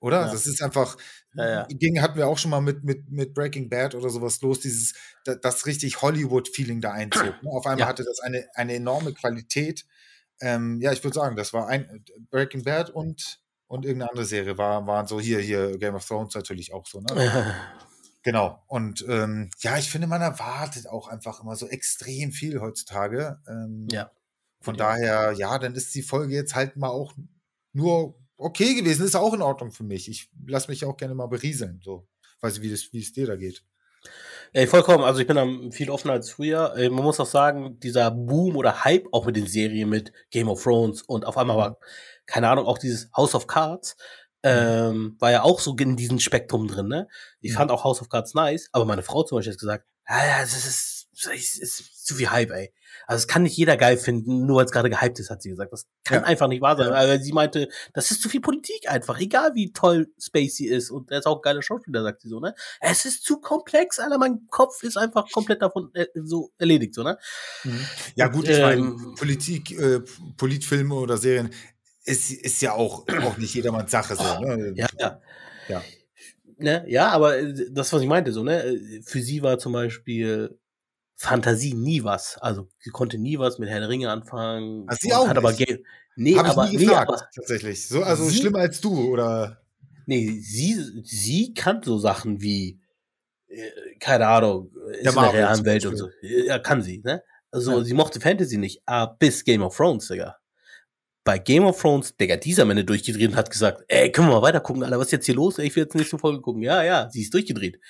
Oder? Ja. Das ist einfach, ja, ja. ging, hatten wir auch schon mal mit, mit, mit Breaking Bad oder sowas los, dieses, das, das richtig Hollywood-Feeling da einzog. Ne? Auf einmal hatte das eine, eine enorme Qualität ähm, ja, ich würde sagen, das war ein Breaking Bad und, und irgendeine andere Serie war, waren so hier, hier Game of Thrones natürlich auch so, ne? genau. Und ähm, ja, ich finde, man erwartet auch einfach immer so extrem viel heutzutage. Ähm, ja. Von ja. daher, ja, dann ist die Folge jetzt halt mal auch nur okay gewesen, ist auch in Ordnung für mich. Ich lasse mich auch gerne mal berieseln, so. Weiß ich, wie, das, wie es dir da geht. Ey, vollkommen. Also ich bin da viel offener als früher. Man muss auch sagen, dieser Boom oder Hype auch mit den Serien mit Game of Thrones und auf einmal war, keine Ahnung, auch dieses House of Cards, mhm. Ähm, war ja auch so in diesem Spektrum drin, ne? Ich mhm. fand auch House of Cards nice, aber meine Frau zum Beispiel hat gesagt, ja, ja, das ist, das ist zu viel Hype, ey. Also es kann nicht jeder geil finden, nur weil es gerade gehypt ist, hat sie gesagt. Das kann ja. einfach nicht wahr sein. Ja. Also sie meinte, das ist zu viel Politik einfach, egal wie toll Spacey ist. Und er ist auch ein geiler Schauspieler, sagt sie so, ne? Es ist zu komplex, Alter, mein Kopf ist einfach komplett davon äh, so erledigt, so, ne? Mhm. Ja, gut, ich meine, ähm, Politik, äh, Politfilme oder Serien ist, ist ja auch, auch nicht jedermanns Sache so, ne? Ja, ja. ja. Ne, ja, aber äh, das, was ich meinte, so, ne, für sie war zum Beispiel Fantasie nie was. Also sie konnte nie was mit Herrn Ringe anfangen. Ach, sie auch hat nicht. aber nee, Hab aber, ich nie gefragt, nee, aber tatsächlich. So, also sie, schlimmer als du oder? Nee, sie sie kann so Sachen wie äh, keine Ahnung, ist in der realen Welt und so. Ja, kann sie, ne? Also ja. sie mochte Fantasy nicht, ah, bis Game of Thrones, Digga. Bei Game of Thrones, Digga, dieser Männer durchgedreht und hat gesagt, ey, können wir mal weiter gucken, Alter, was ist jetzt hier los? Ey, ich will jetzt nächste Folge gucken. Ja, ja, sie ist durchgedreht.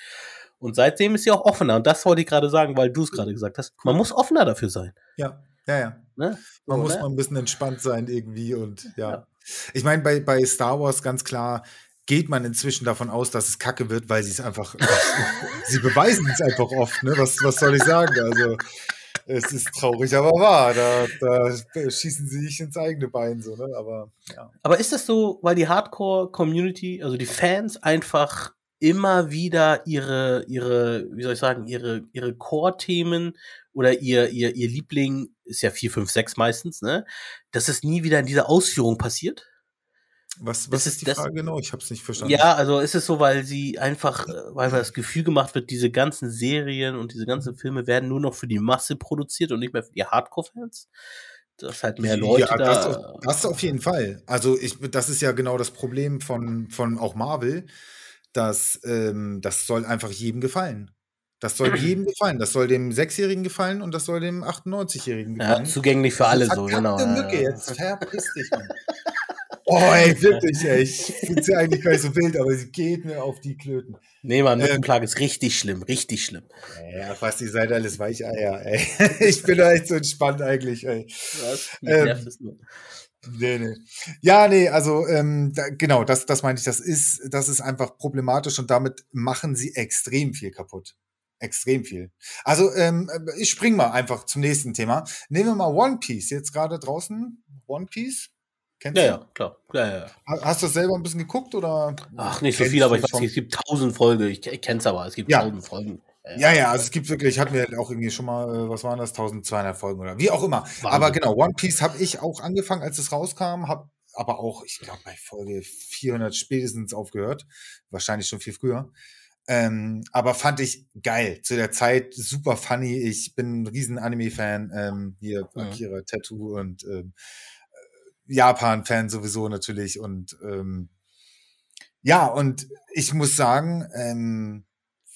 Und seitdem ist sie auch offener. Und das wollte ich gerade sagen, weil du es gerade gesagt hast. Man muss offener dafür sein. Ja, ja, ja. Ne? Man so, muss ne? mal ein bisschen entspannt sein irgendwie und ja. ja. Ich meine, bei, bei Star Wars ganz klar geht man inzwischen davon aus, dass es kacke wird, weil sie es einfach, sie beweisen es einfach oft, ne? Was, was soll ich sagen? Also, es ist traurig, aber wahr. Da, da schießen sie nicht ins eigene Bein, so, ne? Aber, ja. Aber ist das so, weil die Hardcore-Community, also die Fans einfach immer wieder ihre, ihre, wie soll ich sagen, ihre, ihre Core-Themen oder ihr, ihr, ihr Liebling ist ja 4, 5, 6 meistens, ne? Dass es nie wieder in dieser Ausführung passiert. Was, was ist, ist die das, Frage genau? Ich habe es nicht verstanden. Ja, also ist es so, weil sie einfach, weil das Gefühl gemacht wird, diese ganzen Serien und diese ganzen Filme werden nur noch für die Masse produziert und nicht mehr für die Hardcore-Fans? dass halt mehr Leute ja, da. Das, das auf jeden Fall. Also ich, das ist ja genau das Problem von, von auch Marvel dass ähm, das soll einfach jedem gefallen. Das soll jedem gefallen. Das soll dem Sechsjährigen gefallen und das soll dem 98-Jährigen gefallen. Ja, zugänglich für alle so, genau. Mücke, jetzt verpiss dich. Oh, ey, wirklich, ey. Ich finde sie eigentlich gar nicht so wild, aber sie geht mir auf die Klöten. Nee, man, Nückenplage ähm, ist richtig schlimm, richtig schlimm. Ja, fast ihr seid alles Weicheier, ey. Ich bin da echt so entspannt eigentlich, ey. Was? Ähm, nur. Nee, nee. Ja, nee, also ähm, da, genau, das, das meine ich, das ist, das ist einfach problematisch und damit machen sie extrem viel kaputt. Extrem viel. Also, ähm, ich spring mal einfach zum nächsten Thema. Nehmen wir mal One Piece, jetzt gerade draußen. One Piece? Kennst ja, du? ja, klar. Ja, ja. Hast du das selber ein bisschen geguckt oder? Ach, nicht so viel, aber ich weiß nicht, es gibt tausend Folgen. Ich, ich kenne es aber, es gibt ja. tausend Folgen. Ja, ja, also es gibt wirklich, hatten wir auch irgendwie schon mal, äh, was waren das, 1200 Folgen oder wie auch immer. Wahnsinn. Aber genau, One Piece habe ich auch angefangen, als es rauskam, habe aber auch, ich glaube, bei Folge 400 spätestens aufgehört. Wahrscheinlich schon viel früher. Ähm, aber fand ich geil. Zu der Zeit super funny. Ich bin ein riesen Anime-Fan. Ähm, hier mhm. Akira Tattoo und ähm, Japan-Fan sowieso natürlich. Und ähm, ja, und ich muss sagen, ähm,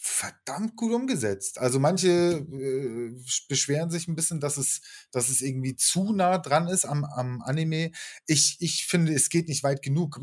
verdammt gut umgesetzt. Also manche äh, beschweren sich ein bisschen, dass es, dass es irgendwie zu nah dran ist am, am Anime. Ich, ich finde, es geht nicht weit genug.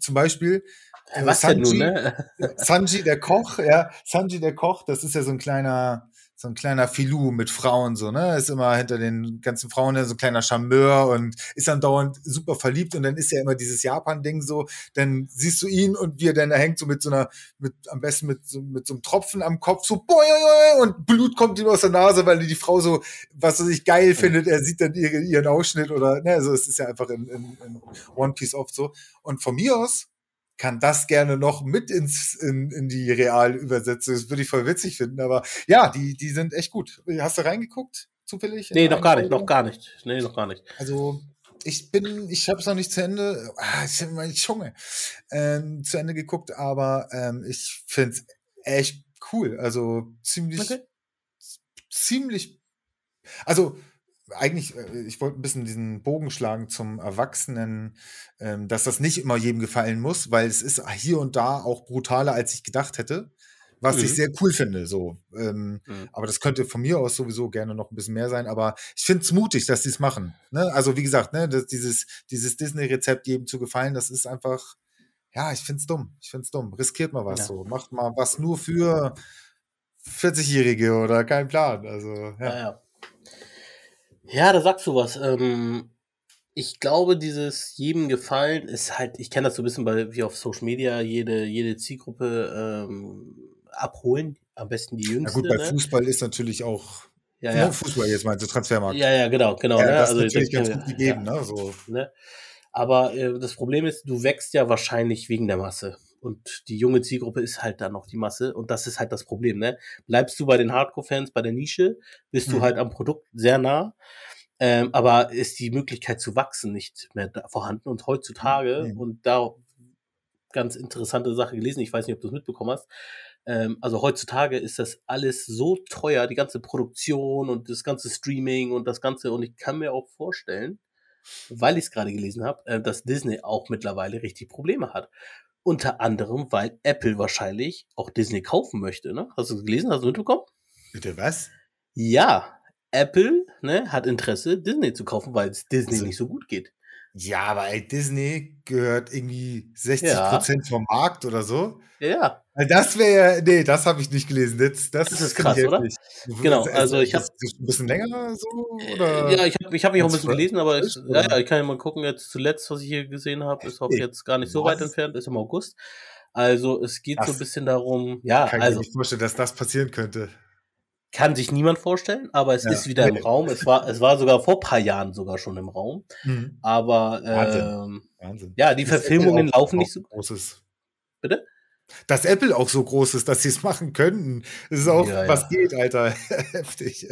Zum Beispiel äh, Was Sanji, denn nun, ne? Sanji der Koch, ja, Sanji der Koch, das ist ja so ein kleiner, so ein kleiner Filou mit Frauen, so, ne? Ist immer hinter den ganzen Frauen so ein kleiner Charmeur und ist dann dauernd super verliebt und dann ist ja immer dieses Japan-Ding so, dann siehst du ihn und wie er dann da hängt, so mit so einer, mit, am besten mit so, mit so einem Tropfen am Kopf, so, boing, und Blut kommt ihm aus der Nase, weil die Frau so, was er sich geil findet, er sieht dann ihren, ihren Ausschnitt oder, ne, also es ist ja einfach in, in, in One Piece oft so. Und von mir aus kann das gerne noch mit ins, in, in die Realübersetzung. Das würde ich voll witzig finden. Aber ja, die, die sind echt gut. Hast du reingeguckt, zufällig? Nee, noch gar nicht, noch gar nicht. Nee, noch gar nicht. Also, ich bin, ich habe es noch nicht zu Ende, ah, ich habe meine Zunge ähm, zu Ende geguckt, aber ähm, ich finde es echt cool. Also ziemlich, okay. ziemlich, also eigentlich, äh, ich wollte ein bisschen diesen Bogen schlagen zum Erwachsenen, ähm, dass das nicht immer jedem gefallen muss, weil es ist hier und da auch brutaler, als ich gedacht hätte. Was mhm. ich sehr cool finde, so. Ähm, mhm. Aber das könnte von mir aus sowieso gerne noch ein bisschen mehr sein. Aber ich finde es mutig, dass sie es machen. Ne? Also, wie gesagt, ne, das, dieses, dieses Disney-Rezept jedem zu gefallen, das ist einfach, ja, ich finde es dumm. Ich finde es dumm. Riskiert mal was ja. so. Macht mal was nur für 40-Jährige oder kein Plan. Also, ja. ja, ja. Ja, da sagst du was. Ähm, ich glaube, dieses jedem gefallen ist halt, ich kenne das so ein bisschen bei, wie auf Social Media, jede, jede Zielgruppe ähm, abholen. Am besten die jüngste. Ja gut, bei ne? Fußball ist natürlich auch ja, ja. Fußball jetzt meinst du, Transfermarkt. Ja, ja, genau, genau. Ja, ne? Das also, ist natürlich ganz gut gegeben, ja, ne? So. ne? Aber äh, das Problem ist, du wächst ja wahrscheinlich wegen der Masse. Und die junge Zielgruppe ist halt dann noch die Masse. Und das ist halt das Problem, ne? Bleibst du bei den Hardcore-Fans, bei der Nische, bist mhm. du halt am Produkt sehr nah. Ähm, aber ist die Möglichkeit zu wachsen nicht mehr vorhanden. Und heutzutage, mhm. und da ganz interessante Sache gelesen, ich weiß nicht, ob du es mitbekommen hast, ähm, also heutzutage ist das alles so teuer, die ganze Produktion und das ganze Streaming und das Ganze. Und ich kann mir auch vorstellen, weil ich es gerade gelesen habe, äh, dass Disney auch mittlerweile richtig Probleme hat. Unter anderem, weil Apple wahrscheinlich auch Disney kaufen möchte. Ne? Hast du es gelesen? Hast du mitbekommen? Bitte was? Ja, Apple ne, hat Interesse, Disney zu kaufen, weil es Disney also, nicht so gut geht. Ja, aber ey, Disney gehört irgendwie 60 Prozent ja. vom Markt oder so. Ja. Das wäre ja, nee, das habe ich nicht gelesen. Das, das, das ist krass, oder? Genau, also ich habe ein bisschen länger so oder? Ja, ich habe ich hab mich auch ein bisschen gelesen, aber ich, ja, ja, ich kann ja mal gucken. Jetzt zuletzt, was ich hier gesehen habe, ist auch jetzt gar nicht so was? weit entfernt, ist im August. Also es geht das so ein bisschen darum, ja, kann also. Ich mir nicht vorstellen, dass das passieren könnte. Kann sich niemand vorstellen, aber es ja. ist wieder im Raum. Es war, es war sogar vor paar Jahren sogar schon im Raum. Mhm. Aber ähm, Wahnsinn. ja, die das Verfilmungen laufen nicht so großes. Bitte? Dass Apple auch so groß ist, dass sie es machen könnten. Das ist auch, ja, was geht, Alter. Heftig.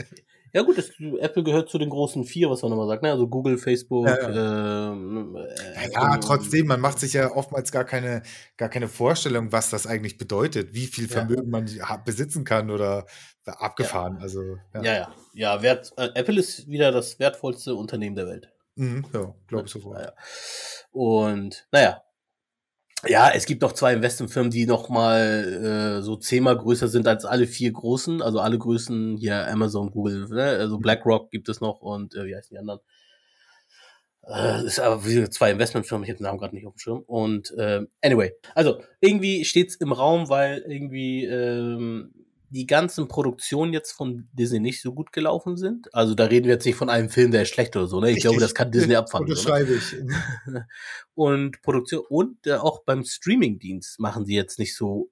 Ja gut, das, Apple gehört zu den großen vier, was man immer sagt, ne? Also Google, Facebook. Ja, ja. Ähm, äh, ja, trotzdem, man macht sich ja oftmals gar keine, gar keine Vorstellung, was das eigentlich bedeutet, wie viel Vermögen man besitzen kann oder abgefahren. Ja. Also, ja, ja, ja. ja Wert, äh, Apple ist wieder das wertvollste Unternehmen der Welt. Mhm, ja, glaube ich sofort. Ja, Und naja, ja, es gibt noch zwei Investmentfirmen, die noch mal äh, so zehnmal größer sind als alle vier großen, also alle Größen hier Amazon, Google, ne? also mhm. BlackRock gibt es noch und äh, wie heißen die anderen? das ist aber wie zwei Investmentfirmen, ich habe den Namen gerade nicht auf dem Schirm. Und äh, anyway, also irgendwie steht's im Raum, weil irgendwie ähm, die ganzen Produktionen jetzt von Disney nicht so gut gelaufen sind. Also da reden wir jetzt nicht von einem Film, der ist schlecht oder so. Ne? Ich Richtig. glaube, das kann Disney abfangen. Das schreibe ich. und Produktion und äh, auch beim Streamingdienst machen sie jetzt nicht so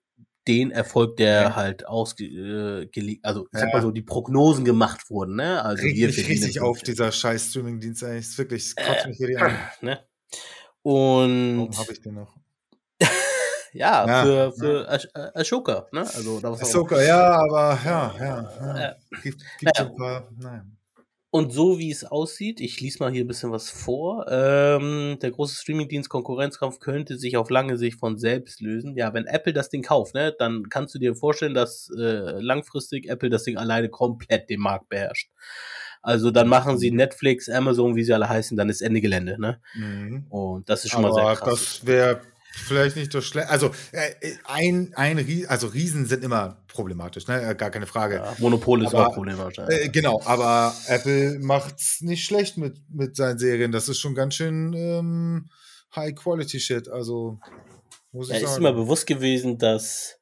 den Erfolg, der ja. halt ausgelegt, äh, also ich ja. sag mal so, die Prognosen gemacht wurden, ne? Also Reg wir mich richtig auf dieser scheiß Streaming-Dienst eigentlich. Ist wirklich, es kotzt äh, mich hier die an. Ne? Und Warum habe ich den noch? Ja, ja, für, für ja. Ashoka, ne? Also, da Ashoka, ja, aber ja, ja. ja. Gibt, gibt naja. ein paar, nein. Und so wie es aussieht, ich lese mal hier ein bisschen was vor, ähm, der große Streamingdienst Konkurrenzkampf könnte sich auf lange Sicht von selbst lösen. Ja, wenn Apple das Ding kauft, ne, dann kannst du dir vorstellen, dass äh, langfristig Apple das Ding alleine komplett den Markt beherrscht. Also dann machen sie Netflix, Amazon, wie sie alle heißen, dann ist Ende Gelände, ne? Mhm. Und das ist schon Aber mal sehr krass. Das wäre vielleicht nicht so schlecht. Also äh, ein, ein Ries also Riesen sind immer problematisch, ne? Äh, gar keine Frage. Ja, Monopol ist aber, auch problematisch. Äh, genau, aber Apple macht's nicht schlecht mit, mit seinen Serien. Das ist schon ganz schön ähm, High-Quality-Shit. Also muss ich ja, sagen. ist immer bewusst gewesen, dass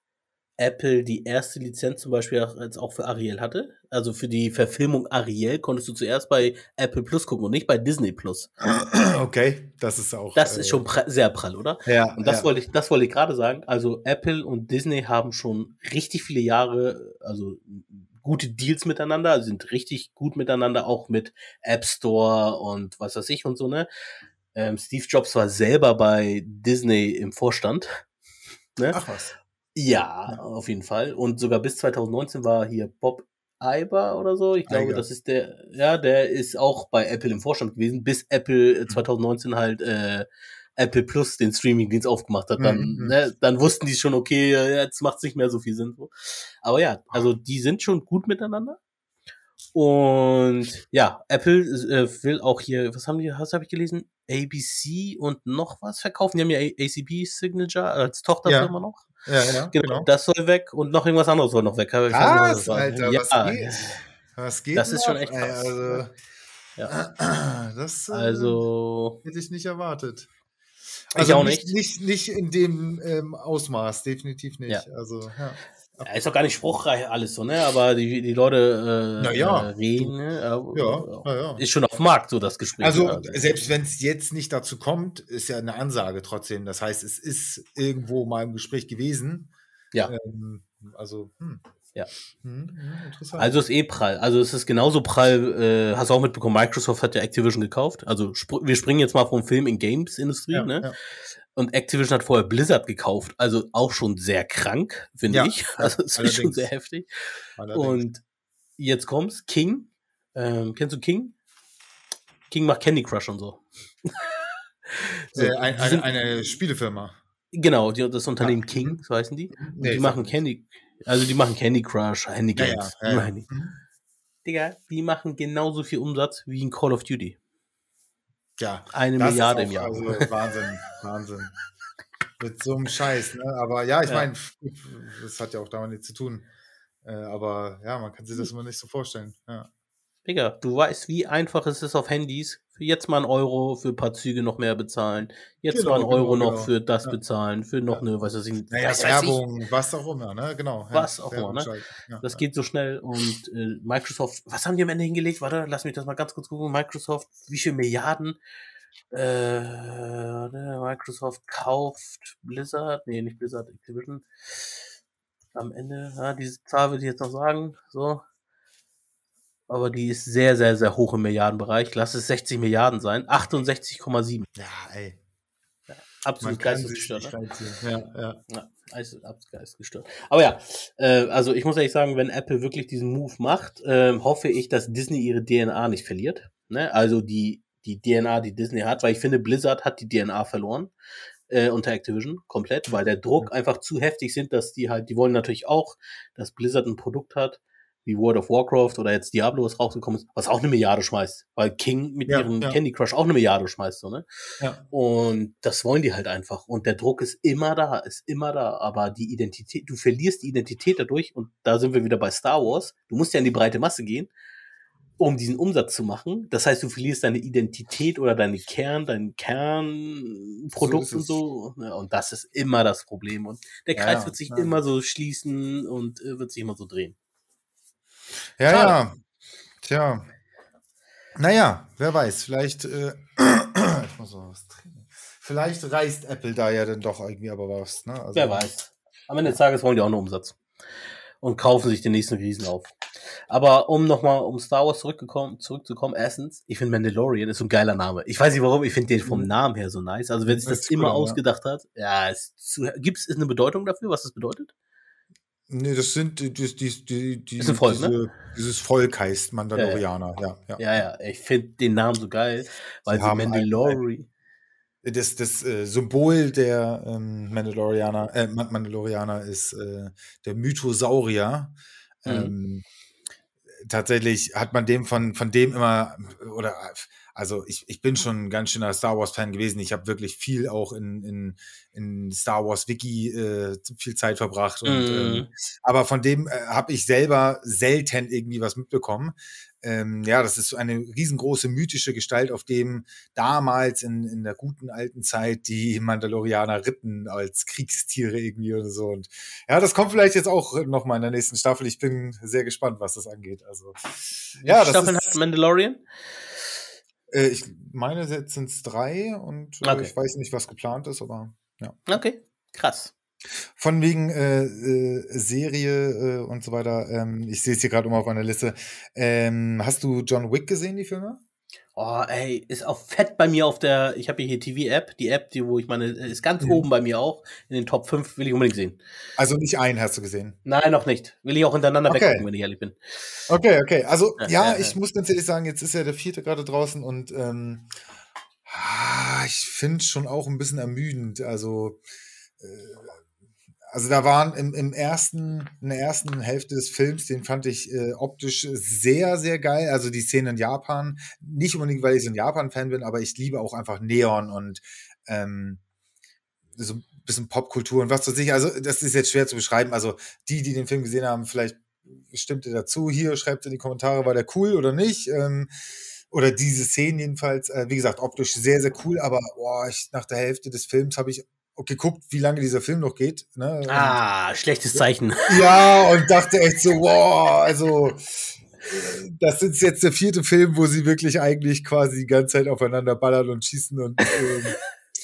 Apple die erste Lizenz zum Beispiel auch, als auch für Ariel hatte. Also für die Verfilmung Ariel konntest du zuerst bei Apple Plus gucken und nicht bei Disney Plus. Okay, das ist auch. Das äh, ist schon pra sehr prall, oder? Ja. Und das ja. wollte ich, das wollte ich gerade sagen. Also Apple und Disney haben schon richtig viele Jahre, also gute Deals miteinander, sind richtig gut miteinander, auch mit App Store und was weiß ich und so, ne? Ähm, Steve Jobs war selber bei Disney im Vorstand. Ne? Ach was. Ja, auf jeden Fall. Und sogar bis 2019 war hier Bob Iber oder so. Ich glaube, Iger. das ist der, ja, der ist auch bei Apple im Vorstand gewesen, bis Apple 2019 mhm. halt äh, Apple Plus den Streaming-Dienst aufgemacht hat. Dann, mhm. ne, dann wussten die schon, okay, jetzt macht es nicht mehr so viel Sinn. Aber ja, also die sind schon gut miteinander. Und ja, Apple äh, will auch hier, was haben die, was habe ich gelesen? ABC und noch was verkaufen. Die haben ja ACB Signature als Tochterfirma ja. noch. Ja, ja, genau, genau. Das soll weg und noch irgendwas anderes soll noch weg. Was, was Alter, ja. was geht? Was geht Das ist schon echt krass. Also, ja. das äh, also, hätte ich nicht erwartet. Also ich auch nicht. Nicht, nicht in dem ähm, Ausmaß, definitiv nicht. Ja. Also, ja. Ja, ist doch gar nicht spruchreich alles so, ne? Aber die, die Leute äh, ja. äh, reden, ne? ja, ja, ja. ist schon auf dem Markt so das Gespräch. Also, also. selbst wenn es jetzt nicht dazu kommt, ist ja eine Ansage trotzdem. Das heißt, es ist irgendwo mal im Gespräch gewesen. Ja. Ähm, also, hm. Ja. Hm, hm, also ist eh prall. Also es ist genauso prall, äh, hast du auch mitbekommen, Microsoft hat ja Activision gekauft. Also wir springen jetzt mal vom Film in Games-Industrie, ja, ne? Ja. Und Activision hat vorher Blizzard gekauft, also auch schon sehr krank, finde ja, ich. Also es ist schon sehr heftig. Allerdings. Und jetzt kommt's, King. Ähm, kennst du King? King macht Candy Crush und so. so äh, ein, eine, eine Spielefirma. Genau, die, das Unternehmen ah. King, so heißen die. Nee, die machen Candy, also die machen Candy Crush, Handy Games. Ja, ja, ja. Mhm. Digga, die machen genauso viel Umsatz wie in Call of Duty. Ja. Eine Milliarde auch, im Jahr. Also Wahnsinn, Wahnsinn. Mit so einem Scheiß, ne? Aber ja, ich ja. meine, das hat ja auch damit nichts zu tun. Äh, aber ja, man kann sich das hm. immer nicht so vorstellen. Ja. Digga, du weißt, wie einfach es ist auf Handys. Für jetzt mal ein Euro für ein paar Züge noch mehr bezahlen. Jetzt genau, mal ein Euro genau, noch genau. für das ja. bezahlen. Für noch ja. eine, was weiß ich. Naja, was Werbung, ich. was auch immer, ne? Genau. Was auch immer, ne? das geht so schnell. Und äh, Microsoft, was haben die am Ende hingelegt? Warte, lass mich das mal ganz kurz gucken. Microsoft, wie viele Milliarden? Äh, Microsoft kauft Blizzard, nee, nicht Blizzard, Activision. Am Ende, ja, diese Zahl würde ich jetzt noch sagen. So, aber die ist sehr, sehr, sehr hoch im Milliardenbereich. Lass es 60 Milliarden sein. 68,7. Ja, ey. Ja, absolut geistesgestört. Ne? Ja, ja. ja absolut geistesgestört. Aber ja, äh, also ich muss ehrlich sagen, wenn Apple wirklich diesen Move macht, äh, hoffe ich, dass Disney ihre DNA nicht verliert. Ne? Also die, die DNA, die Disney hat, weil ich finde, Blizzard hat die DNA verloren äh, unter Activision komplett, weil der Druck einfach zu heftig sind, dass die halt, die wollen natürlich auch, dass Blizzard ein Produkt hat, wie World of Warcraft oder jetzt Diablo, was rausgekommen ist, was auch eine Milliarde schmeißt. Weil King mit ja, ihrem ja. Candy Crush auch eine Milliarde schmeißt, so, ne? Ja. Und das wollen die halt einfach. Und der Druck ist immer da, ist immer da. Aber die Identität, du verlierst die Identität dadurch. Und da sind wir wieder bei Star Wars. Du musst ja in die breite Masse gehen. um diesen Umsatz zu machen. Das heißt, du verlierst deine Identität oder deine Kern, dein Kernprodukt so und so. Ja, und das ist immer das Problem. Und der Kreis wird sich immer so schließen und äh, wird sich immer so drehen. Ja, Schade. ja. Tja. Naja, wer weiß, vielleicht, äh, ich muss noch was trinken. Vielleicht reißt Apple da ja dann doch irgendwie aber was. Ne? Also, wer weiß. Am Ende des Tages wollen die auch nur Umsatz. Und kaufen sich den nächsten Riesen auf. Aber um nochmal um Star Wars zurückgekommen, zurückzukommen, erstens, ich finde Mandalorian ist so ein geiler Name. Ich weiß nicht warum, ich finde den vom mhm. Namen her so nice. Also wenn sich das, das immer cool, ausgedacht ja. hat, ja, gibt es eine Bedeutung dafür, was das bedeutet? Nee, das sind die, die, die, die ist ein Volk, diese, ne? dieses Volk heißt Mandalorianer, ja. Ja, ja, ja. ja. Ich finde den Namen so geil, weil sie, sie Mandalorian. Das, das äh, Symbol der ähm, Mandalorianer, äh, Mandalorianer ist äh, der Mythosaurier. Mhm. Ähm, tatsächlich hat man dem von, von dem immer, oder also ich, ich bin schon ein ganz schöner Star Wars-Fan gewesen. Ich habe wirklich viel auch in, in, in Star Wars Wiki äh, viel Zeit verbracht. Und, mm. ähm, aber von dem äh, habe ich selber selten irgendwie was mitbekommen. Ähm, ja, das ist so eine riesengroße mythische Gestalt, auf dem damals in, in der guten alten Zeit die Mandalorianer ritten als Kriegstiere irgendwie oder so. Und ja, das kommt vielleicht jetzt auch noch mal in der nächsten Staffel. Ich bin sehr gespannt, was das angeht. Also ja, Staffeln hat Mandalorian? Äh, ich meine, jetzt sind es drei und äh, okay. ich weiß nicht, was geplant ist, aber ja. Okay, krass. Von wegen äh, äh, Serie äh, und so weiter. Ähm, ich sehe es hier gerade immer auf meiner Liste. Ähm, hast du John Wick gesehen, die Filme? Oh, ey, ist auch fett bei mir auf der, ich habe hier TV-App, die App, die, wo ich meine, ist ganz mhm. oben bei mir auch, in den Top 5, will ich unbedingt sehen. Also nicht einen hast du gesehen? Nein, noch nicht. Will ich auch hintereinander okay. weggucken, wenn ich ehrlich bin. Okay, okay. Also, ja, ja, ja ich ja. muss ganz ehrlich sagen, jetzt ist ja der vierte gerade draußen und ähm, ah, ich finde es schon auch ein bisschen ermüdend. Also, äh, also da waren im, im ersten, in der ersten Hälfte des Films, den fand ich äh, optisch sehr, sehr geil. Also die Szene in Japan, nicht unbedingt, weil ich so ein Japan-Fan bin, aber ich liebe auch einfach Neon und ähm, so ein bisschen Popkultur und was weiß ich. Also das ist jetzt schwer zu beschreiben. Also die, die den Film gesehen haben, vielleicht stimmt ihr dazu. Hier schreibt in die Kommentare, war der cool oder nicht. Ähm, oder diese Szenen jedenfalls, äh, wie gesagt, optisch sehr, sehr cool, aber boah, ich, nach der Hälfte des Films habe ich geguckt, wie lange dieser Film noch geht. Ne? Ah, und, schlechtes Zeichen. Ja, und dachte echt so, wow, also das ist jetzt der vierte Film, wo sie wirklich eigentlich quasi die ganze Zeit aufeinander ballern und schießen und ähm,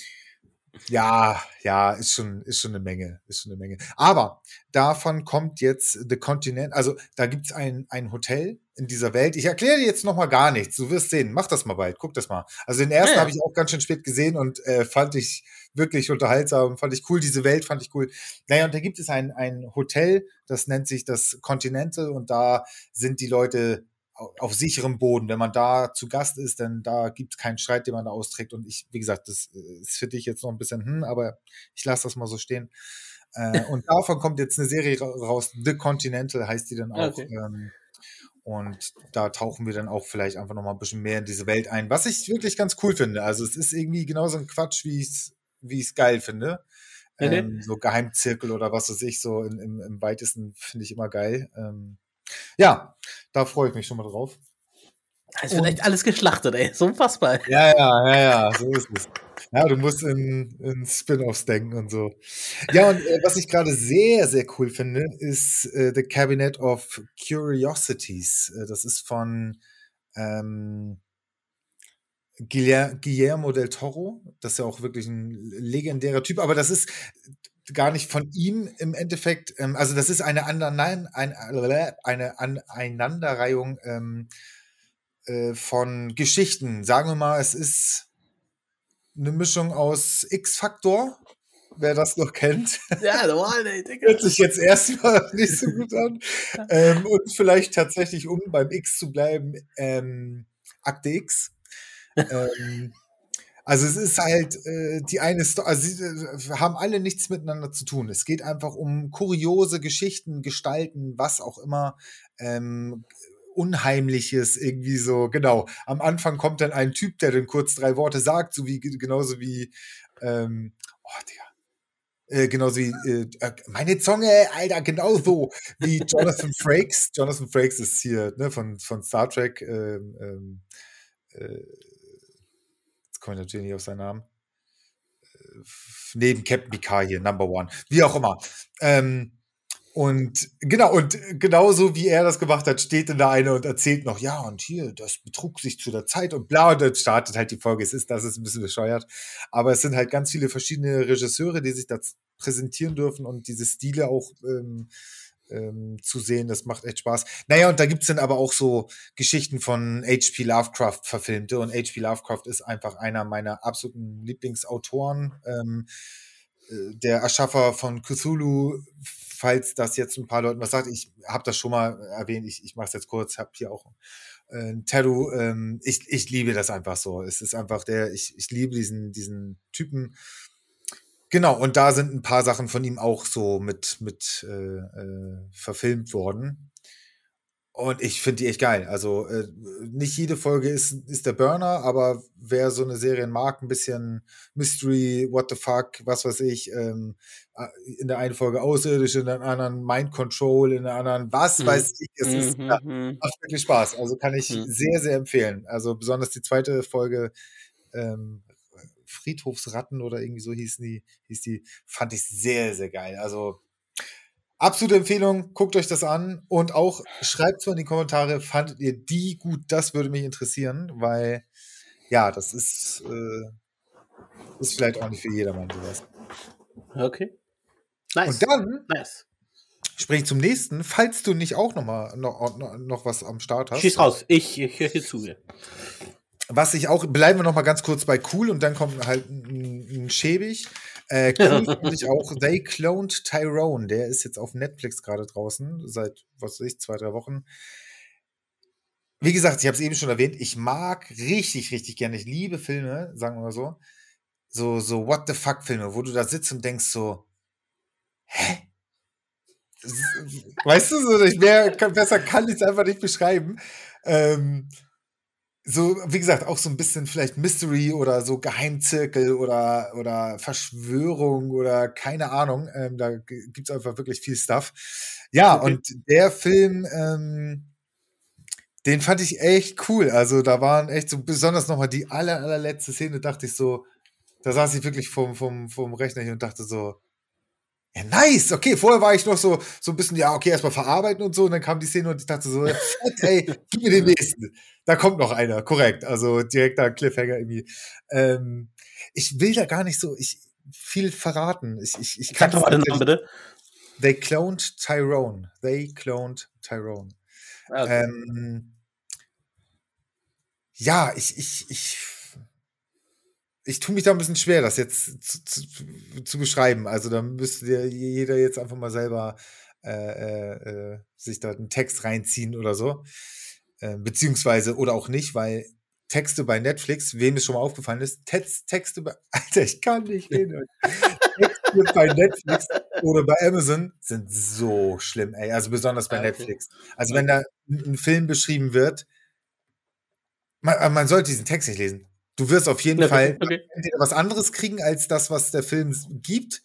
ja, ja, ist schon, ist schon eine Menge, ist schon eine Menge. Aber davon kommt jetzt The Continent, also da gibt's ein, ein Hotel in dieser Welt. Ich erkläre dir jetzt noch mal gar nichts. Du wirst sehen. Mach das mal bald. Guck das mal. Also den ersten ja, habe ich auch ganz schön spät gesehen und äh, fand ich wirklich unterhaltsam, fand ich cool. Diese Welt fand ich cool. Naja, und da gibt es ein, ein Hotel, das nennt sich das Continental und da sind die Leute auf sicherem Boden. Wenn man da zu Gast ist, dann da gibt es keinen Streit, den man da austrägt. Und ich, wie gesagt, das äh, ist für dich jetzt noch ein bisschen, hm, aber ich lasse das mal so stehen. Äh, und davon kommt jetzt eine Serie raus, The Continental heißt die dann auch. Okay. Ähm, und da tauchen wir dann auch vielleicht einfach noch mal ein bisschen mehr in diese Welt ein, was ich wirklich ganz cool finde. Also es ist irgendwie genauso ein Quatsch, wie ich es wie ich's geil finde. Mhm. Ähm, so Geheimzirkel oder was weiß ich, so in, im, im weitesten finde ich immer geil. Ähm, ja, da freue ich mich schon mal drauf. Es wird echt alles geschlachtet, ey. So unfassbar. Ja, ja, ja, ja, so ist es. Ja, du musst in, in Spin-offs denken und so. Ja, und äh, was ich gerade sehr, sehr cool finde, ist äh, The Cabinet of Curiosities. Äh, das ist von ähm, Guillermo del Toro. Das ist ja auch wirklich ein legendärer Typ, aber das ist gar nicht von ihm im Endeffekt, ähm, also das ist eine, Anein, ein, eine Aneinanderreihung ähm, äh, von Geschichten. Sagen wir mal, es ist eine Mischung aus X-Faktor, wer das noch kennt. Ja, normal, ey, Digga. Hört sich jetzt erstmal nicht so gut an. ähm, und vielleicht tatsächlich, um beim X zu bleiben, ähm, Akte X. ähm, also es ist halt äh, die eine Story, also sie äh, haben alle nichts miteinander zu tun. Es geht einfach um kuriose Geschichten, Gestalten, was auch immer. Ähm, Unheimliches irgendwie so, genau. Am Anfang kommt dann ein Typ, der dann kurz drei Worte sagt, so wie genauso wie ähm, oh, Digga. Äh, genauso wie äh, äh meine Zunge, Alter, genauso wie Jonathan Frakes. Jonathan Frakes ist hier ne, von, von Star Trek. Ähm, ähm, äh, jetzt komme ich natürlich nicht auf seinen Namen. Äh, neben Captain Picard hier, Number One. Wie auch immer. Ähm, und genau, und genauso wie er das gemacht hat, steht dann da einer und erzählt noch, ja, und hier, das betrug sich zu der Zeit und bla, und dann startet halt die Folge. Es ist, das ist ein bisschen bescheuert. Aber es sind halt ganz viele verschiedene Regisseure, die sich da präsentieren dürfen und diese Stile auch ähm, ähm, zu sehen. Das macht echt Spaß. Naja, und da gibt's dann aber auch so Geschichten von H.P. Lovecraft verfilmte. Und H.P. Lovecraft ist einfach einer meiner absoluten Lieblingsautoren. Ähm, äh, der Erschaffer von Cthulhu falls das jetzt ein paar Leuten was sagt, ich habe das schon mal erwähnt, ich, ich mache es jetzt kurz, habe hier auch äh, Tattoo. Ähm, ich, ich liebe das einfach so. Es ist einfach der, ich, ich liebe diesen, diesen Typen. Genau, und da sind ein paar Sachen von ihm auch so mit, mit äh, äh, verfilmt worden. Und ich finde die echt geil. Also äh, nicht jede Folge ist, ist der Burner, aber wer so eine Serie mag, ein bisschen Mystery, What the fuck, was weiß ich, ähm, in der einen Folge außerisch, in der anderen Mind Control, in der anderen was mhm. weiß ich. Es ist, mhm. ja, mhm. macht wirklich Spaß. Also kann ich mhm. sehr, sehr empfehlen. Also besonders die zweite Folge ähm, Friedhofsratten oder irgendwie so hieß die, hieß die, fand ich sehr, sehr geil. Also Absolute Empfehlung, guckt euch das an und auch schreibt so in die Kommentare, fandet ihr die gut? Das würde mich interessieren, weil ja, das ist, äh, ist vielleicht auch nicht für jedermann sowas. Okay. Nice. Und dann nice. spreche ich zum nächsten, falls du nicht auch noch mal noch, noch, noch was am Start hast. Schieß raus, ich, ich höre dir zu. Was ich auch, bleiben wir noch mal ganz kurz bei cool und dann kommt halt ein, ein schäbig. Äh, ich auch They Cloned Tyrone. Der ist jetzt auf Netflix gerade draußen, seit, was weiß ich, zwei, drei Wochen. Wie gesagt, ich habe es eben schon erwähnt, ich mag richtig, richtig gerne, ich liebe Filme, sagen wir mal so, so, so What the fuck Filme, wo du da sitzt und denkst so, hä? Weißt du, so, ich mehr, besser kann ich es einfach nicht beschreiben. Ähm, so, wie gesagt, auch so ein bisschen vielleicht Mystery oder so Geheimzirkel oder, oder Verschwörung oder keine Ahnung. Ähm, da gibt es einfach wirklich viel Stuff. Ja, okay. und der Film, ähm, den fand ich echt cool. Also da waren echt so besonders nochmal die aller, allerletzte Szene, dachte ich so, da saß ich wirklich vom, vom, vom Rechner hier und dachte so, ja, nice, okay, vorher war ich noch so, so ein bisschen, ja, okay, erstmal verarbeiten und so, und dann kam die Szene und ich dachte so, ey, gib mir den nächsten. Da kommt noch einer, korrekt. Also direkter Cliffhanger irgendwie. Ähm, ich will da gar nicht so ich, viel verraten. Ich, ich, ich kann doch mal den Namen bitte. They cloned Tyrone. They cloned Tyrone. Ah, okay. Ähm, ja, ich, ich, ich ich tue mich da ein bisschen schwer, das jetzt zu, zu, zu beschreiben. Also da müsste jeder jetzt einfach mal selber äh, äh, äh, sich da einen Text reinziehen oder so. Äh, beziehungsweise oder auch nicht, weil Texte bei Netflix, wem es schon mal aufgefallen ist, Text, Texte bei, Alter, ich kann nicht reden. Texte bei Netflix oder bei Amazon sind so schlimm, ey. Also besonders bei okay. Netflix. Also wenn da ein Film beschrieben wird, man, man sollte diesen Text nicht lesen. Du wirst auf jeden Fall okay. entweder was anderes kriegen als das, was der Film gibt,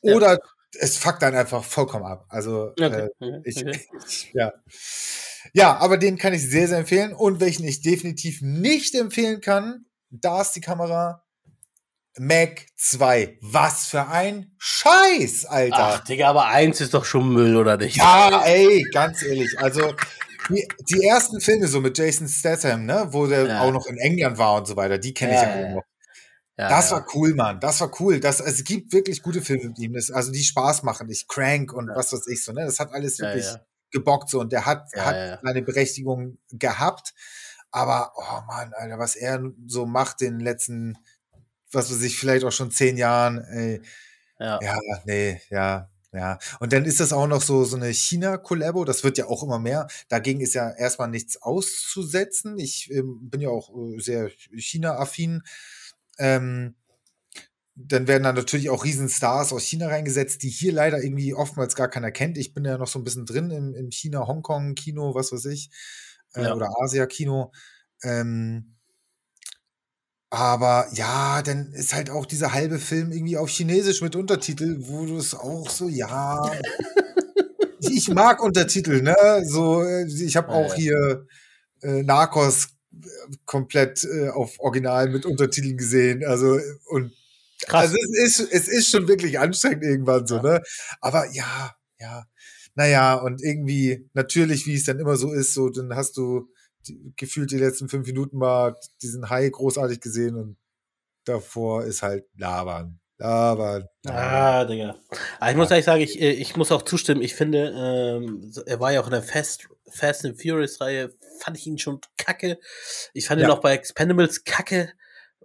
oder ja. es fuckt dann einfach vollkommen ab. Also okay. äh, ich, ich, ja. Ja, aber den kann ich sehr, sehr empfehlen. Und welchen ich definitiv nicht empfehlen kann, da ist die Kamera. Mac 2. Was für ein Scheiß, Alter. Ach, Digga, aber eins ist doch schon Müll, oder nicht? Ja, ey, ganz ehrlich. Also, die, die, ersten Filme so mit Jason Statham, ne, wo der ja. auch noch in England war und so weiter, die kenne ich ja, ja noch. Ja, das war cool, Mann. Das war cool. Das, also, es gibt wirklich gute Filme mit ihm, das, also die Spaß machen. Ich Crank und was weiß ich so, ne? Das hat alles wirklich gebockt so und der hat, hat seine Berechtigung gehabt. Aber, oh Mann, Alter, was er so macht in den letzten, was weiß ich, vielleicht auch schon zehn Jahren, ey. Ja. ja, nee, ja, ja, und dann ist das auch noch so, so eine China-Kollabo, das wird ja auch immer mehr. Dagegen ist ja erstmal nichts auszusetzen. Ich ähm, bin ja auch äh, sehr China-affin. Ähm, dann werden dann natürlich auch Riesenstars aus China reingesetzt, die hier leider irgendwie oftmals gar keiner kennt. Ich bin ja noch so ein bisschen drin im, im China-Hongkong-Kino, was weiß ich, äh, ja. oder Asia-Kino. Ähm, Aber ja, dann ist halt auch dieser halbe Film irgendwie auf Chinesisch mit Untertitel, wo du es auch so, ja. ich mag Untertitel, ne? So, äh, ich habe auch hier äh, Narcos äh, komplett äh, auf Original mit Untertiteln gesehen. Also und Krass. also es ist es ist schon wirklich anstrengend irgendwann so, ne? Aber ja, ja. Naja, und irgendwie, natürlich, wie es dann immer so ist, so, dann hast du die, gefühlt die letzten fünf Minuten mal diesen Hai großartig gesehen und davor ist halt labern. Labern. Ah, Digga. Aber ich muss ehrlich sagen, ich, äh, ich muss auch zustimmen. Ich finde, ähm, er war ja auch in der Fast, Fast and Furious Reihe, fand ich ihn schon kacke. Ich fand ja. ihn auch bei Expendables kacke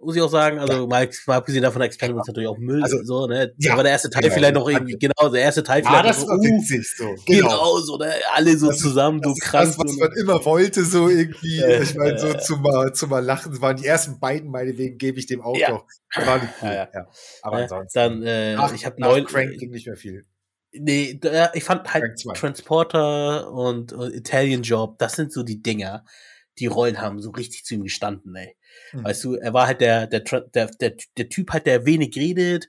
muss ich auch sagen. Also ja. mal, mal abgesehen davon, Expendables ja. natürlich auch Müll. Also, so, ne? Ja, aber der erste Teil genau. vielleicht noch irgendwie, genau, der erste Teil vielleicht das noch so, witzig, so. Genau. genau, so, ne? Alle so das zusammen, so krass. Das, was man immer wollte, so irgendwie, äh, ich meine, so zum mal, zum mal lachen, waren die ersten beiden, meinetwegen gebe ich dem auch ja. noch. War cool, ja, Aber ansonsten. Dann, äh, ach, ich habe neun. Crank ging nicht mehr viel. Nee, ich fand halt Transporter und, und Italian Job, das sind so die Dinger, die Rollen haben so richtig zu ihm gestanden, ey. Mhm. Weißt du, er war halt der, der, der, der, der Typ halt, der wenig redet.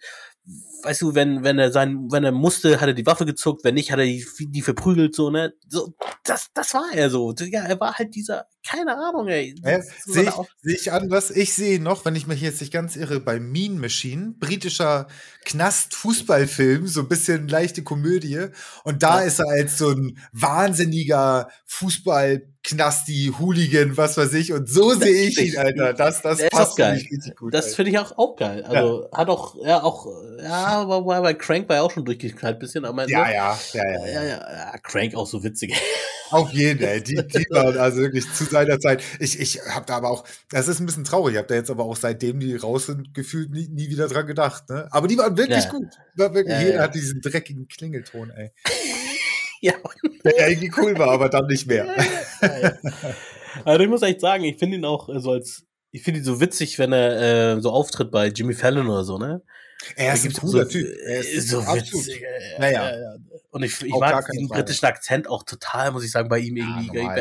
Weißt du, wenn, wenn er sein, wenn er musste, hat er die Waffe gezuckt, wenn nicht, hat er die, die verprügelt, so, ne? So, das, das war er so. Ja, er war halt dieser, keine Ahnung, ey. Ja, sehe ich, seh ich anders. Ich sehe noch, wenn ich mich jetzt nicht ganz irre, bei Mean Machine, britischer Knast-Fußballfilm, so ein bisschen leichte Komödie. Und da ja. ist er als so ein wahnsinniger Fußball- Knasti, Hooligan, was weiß ich. Und so sehe ich ihn, Alter. Das, das passt mich richtig gut. Das finde ich auch, auch geil. Also ja. hat auch, ja, auch, ja, aber bei Crank war ja auch schon durchgeknallt bisschen. Aber ja, ja, ja, ja, ja, ja, ja. Crank auch so witzig. Auf jeden, ey. Die, die waren also wirklich zu seiner Zeit. Ich, ich habe da aber auch, das ist ein bisschen traurig. Ich habe da jetzt aber auch seitdem die raus sind, gefühlt nie, nie wieder dran gedacht. Ne? Aber die waren wirklich ja. gut. War wirklich, ja, jeder ja. hat diesen dreckigen Klingelton, ey. ja. Der irgendwie cool war, aber dann nicht mehr. Also ich muss echt sagen, ich finde ihn auch so als, ich finde ihn so witzig, wenn er äh, so auftritt bei Jimmy Fallon oder so, ne? Er ist ein cooler so, Typ. Er ist so witzig. Naja. Ja, ja. Und ich, ich mag diesen britischen Akzent auch total, muss ich sagen, bei ihm irgendwie. Ja,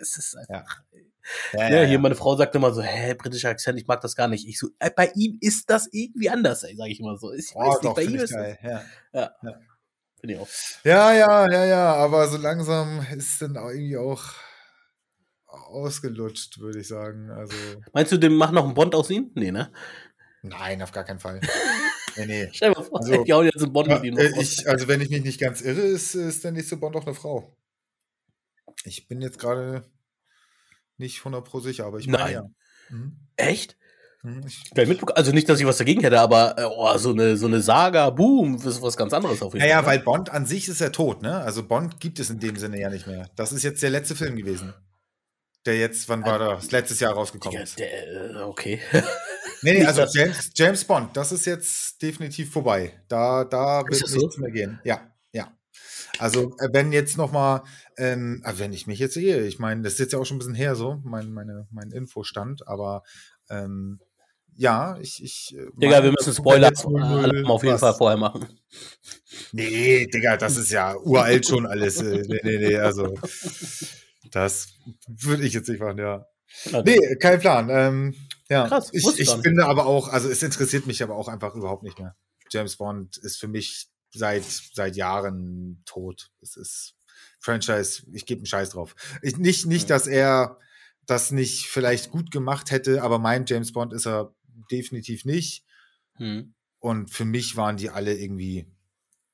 es ist einfach. Ja. Ja, hier meine Frau sagt immer so, hä, britischer Akzent, ich mag das gar nicht. Ich so, äh, bei ihm ist das irgendwie anders, ey, sag ich immer so. Ich oh, weiß nicht, bei ihm ist geil. Das, ja. ja. Ich auch. Ja, ja, ja, ja, aber so langsam ist dann auch irgendwie auch ausgelutscht, würde ich sagen. Also. Meinst du, dem macht noch einen Bond aus ihm? Nee, ne? Nein, auf gar keinen Fall. Nee, nee. Stell dir mal vor, also, ich auch jetzt einen Bond mit ihm noch ich, Also, wenn ich mich nicht ganz irre, ist, ist der nächste Bond auch eine Frau. Ich bin jetzt gerade nicht 100 pro sicher, aber ich meine Nein. ja. Mhm. Echt? Hm, also nicht, dass ich was dagegen hätte, aber äh, oh, so eine so eine Saga, boom, ist was ganz anderes auf jeden naja, Fall. Naja, weil Bond an sich ist ja tot, ne? Also Bond gibt es in dem Sinne ja nicht mehr. Das ist jetzt der letzte Film gewesen. Der jetzt, wann war also, das? Letztes Jahr rausgekommen ist. Der, äh, okay. nee, nee, also James, James Bond, das ist jetzt definitiv vorbei. Da, da wird nichts so? mehr gehen. Ja, ja. Also äh, wenn jetzt noch mal, ähm, wenn ich mich jetzt sehe, ich meine, das ist jetzt ja auch schon ein bisschen her so, mein, meine, mein Infostand, aber ähm, ja, ich. ich äh, Digga, wir müssen Spoiler auf jeden Fall vorher machen. Nee, Digga, das ist ja uralt schon alles. Äh, nee, nee, nee, also. Das würde ich jetzt nicht machen, ja. Okay. Nee, kein Plan. Ähm, ja, Krass, ich, ich finde aber auch, also es interessiert mich aber auch einfach überhaupt nicht mehr. James Bond ist für mich seit, seit Jahren tot. Es ist Franchise, ich gebe einen Scheiß drauf. Ich, nicht, nicht, dass er das nicht vielleicht gut gemacht hätte, aber mein James Bond ist er definitiv nicht. Hm. Und für mich waren die alle irgendwie,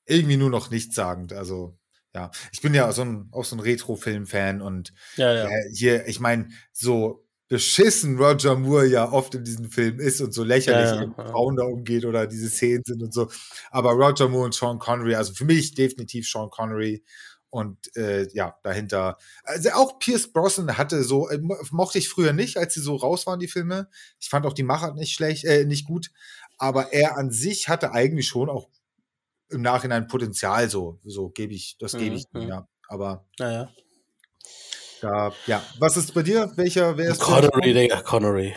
irgendwie nur noch nichtssagend. Also, ja, ich bin ja so ein, auch so ein Retro-Film-Fan und ja, ja. Äh, hier, ich meine, so beschissen Roger Moore ja oft in diesem Film ist und so lächerlich ja, ja, Frauen da umgeht oder diese Szenen sind und so. Aber Roger Moore und Sean Connery, also für mich definitiv Sean Connery und äh, ja, dahinter. Also auch Pierce Brosnan hatte so, äh, mochte ich früher nicht, als sie so raus waren, die Filme. Ich fand auch die Macher nicht schlecht, äh, nicht gut. Aber er an sich hatte eigentlich schon auch im Nachhinein Potenzial, so, so gebe ich, das gebe ich, mhm. ja. Aber. Naja. Da, ja. Was ist bei dir? Welcher, wer ist Connery, Digga, Connery.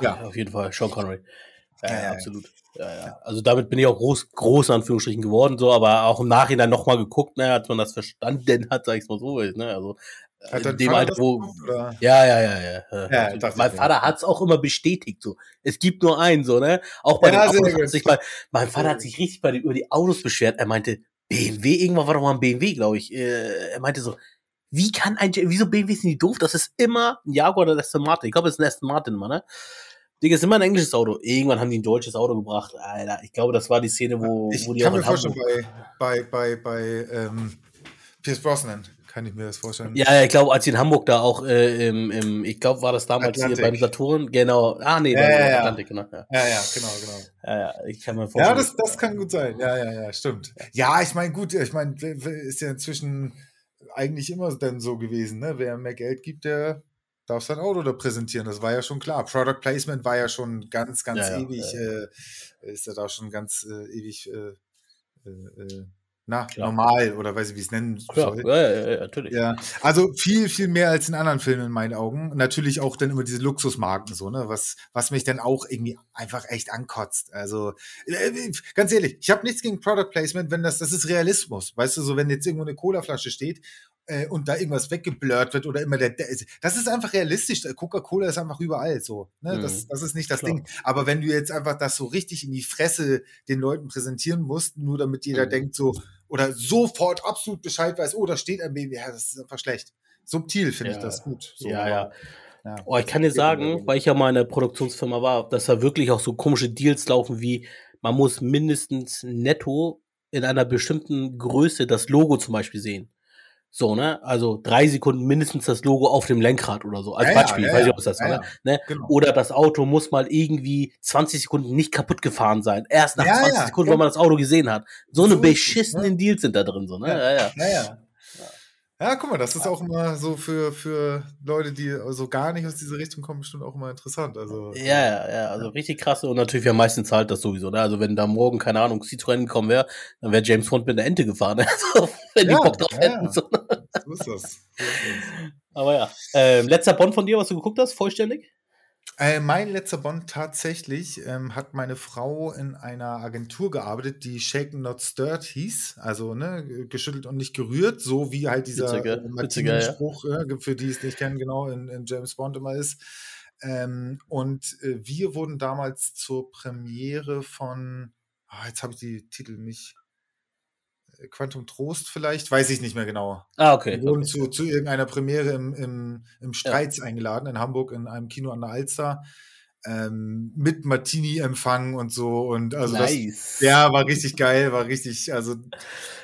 Ja. Auf jeden Fall, Sean Connery. Ja, ja, ja, absolut. Ja, ja. Also damit bin ich auch groß, groß Anführungsstrichen geworden, so, aber auch im Nachhinein nochmal geguckt, ne, als man das verstanden hat, sag ich mal so, ne, also hat in dem Alter, wo, gemacht, ja, ja, ja, ja. ja also, mein Vater hat es auch immer bestätigt, so. Es gibt nur einen, so, ne? Auch bei ja, den Autos hat sich mal, mein Vater hat sich richtig bei, über die Autos beschwert. Er meinte, BMW, irgendwann war doch mal ein BMW, glaube ich. Äh, er meinte so, wie kann ein, wieso BMW sind die doof? Das ist immer ein Jaguar oder ein Aston Martin. Ich glaube, es ist ein Aston Martin, Mann, ne? Digga, ist immer ein englisches Auto. Irgendwann haben die ein deutsches Auto gebracht. Alter, ich glaube, das war die Szene, wo, ich wo die kann mir vorstellen, bei, bei, bei, bei ähm, Pierce Brosnan kann ich mir das vorstellen. Ja, ich glaube, als sie in Hamburg da auch äh, im, im, ich glaube, war das damals Atlantik. hier beim Saturn, genau. Ah, nee, ja, beim ja, Atlantik, genau. Ja. ja, ja, genau, genau. Ja, ja, ich kann mir vorstellen. Ja, das, das kann gut sein. Ja, ja, ja, stimmt. Ja, ich meine, gut, ich meine, ist ja inzwischen eigentlich immer dann so gewesen, ne? Wer mehr Geld gibt, der darf sein Auto da präsentieren. Das war ja schon klar. Product Placement war ja schon ganz, ganz ja, ewig, ja. Äh, ist ja da schon ganz äh, ewig äh, äh, äh na, Klar. normal oder weiß ich, wie es nennen soll. Ja, ja, ja, natürlich. Ja, also viel, viel mehr als in anderen Filmen in meinen Augen. Natürlich auch dann immer diese Luxusmarken so, ne, was, was mich dann auch irgendwie einfach echt ankotzt. Also, äh, ganz ehrlich, ich habe nichts gegen Product Placement, wenn das, das ist Realismus. Weißt du, so wenn jetzt irgendwo eine Colaflasche steht äh, und da irgendwas weggeblurrt wird oder immer der, der das ist einfach realistisch. Coca-Cola ist einfach überall so. Ne? Mhm. Das, das ist nicht das Klar. Ding. Aber wenn du jetzt einfach das so richtig in die Fresse den Leuten präsentieren musst, nur damit jeder mhm. denkt so, oder sofort absolut Bescheid weiß, oh, da steht ein Baby, ja, das ist einfach schlecht. Subtil finde ja. ich das gut. So, ja, ja. ja. Oh, ich kann dir sagen, weil ich ja mal in der Produktionsfirma war, dass da wirklich auch so komische Deals laufen wie, man muss mindestens netto in einer bestimmten Größe das Logo zum Beispiel sehen. So, ne? Also drei Sekunden mindestens das Logo auf dem Lenkrad oder so. Als ja, Beispiel, ja, weiß ich, ob es das war. Ne? Genau. Oder das Auto muss mal irgendwie 20 Sekunden nicht kaputt gefahren sein. Erst nach 20 Sekunden, wenn man das Auto gesehen hat. So, so eine beschissenen ne? Deals sind da drin, so, ne? Ja, ja. ja. Ja, guck mal, das ist auch immer so für, für Leute, die so gar nicht aus dieser Richtung kommen, bestimmt auch immer interessant. Also, ja, ja, ja, also richtig krasse und natürlich, wer meistens zahlt das sowieso. Ne? Also wenn da morgen, keine Ahnung, Citroën gekommen wäre, dann wäre James Bond mit einer Ente gefahren. Also, wenn die Bock drauf ja, hätten. So. das. So ist das. Aber ja. Ähm, letzter Bond von dir, was du geguckt hast, vollständig? Äh, mein letzter Bond tatsächlich ähm, hat meine Frau in einer Agentur gearbeitet, die Shaken Not Stirred hieß, also ne, geschüttelt und nicht gerührt, so wie halt dieser äh, Martini-Spruch, ja. äh, für die es nicht kennen, genau in, in James Bond immer ist. Ähm, und äh, wir wurden damals zur Premiere von, oh, jetzt habe ich die Titel nicht Quantum Trost vielleicht, weiß ich nicht mehr genau. Ah, okay. Wir wurden okay. Zu, zu irgendeiner Premiere im, im, im Streits ja. eingeladen in Hamburg in einem Kino an der Alster. Ähm, mit Martini-Empfang und so und also nice. das, ja, war richtig geil, war richtig, also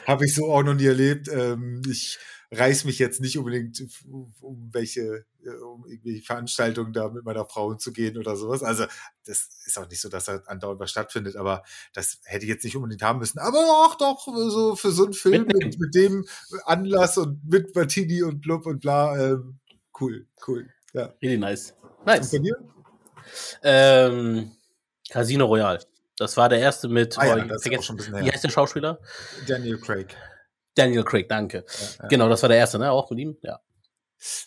habe ich so auch noch nie erlebt. Ähm, ich reiß mich jetzt nicht unbedingt um welche, äh, um irgendwie Veranstaltungen da mit meiner Frau zu gehen oder sowas. Also das ist auch nicht so, dass da andauernd was stattfindet, aber das hätte ich jetzt nicht unbedingt haben müssen. Aber auch doch so für so einen Film mit, mit dem Anlass und mit Martini und blub und bla, ähm, cool, cool. Ja. Really nice. Nice. Und? Ähm, Casino Royale. Das war der erste mit, ah, ja, oh, das ist schon ein bisschen wie heißt der Schauspieler? Daniel Craig. Daniel Craig, danke. Ja, ja. Genau, das war der erste, ne? Auch mit ihm, ja.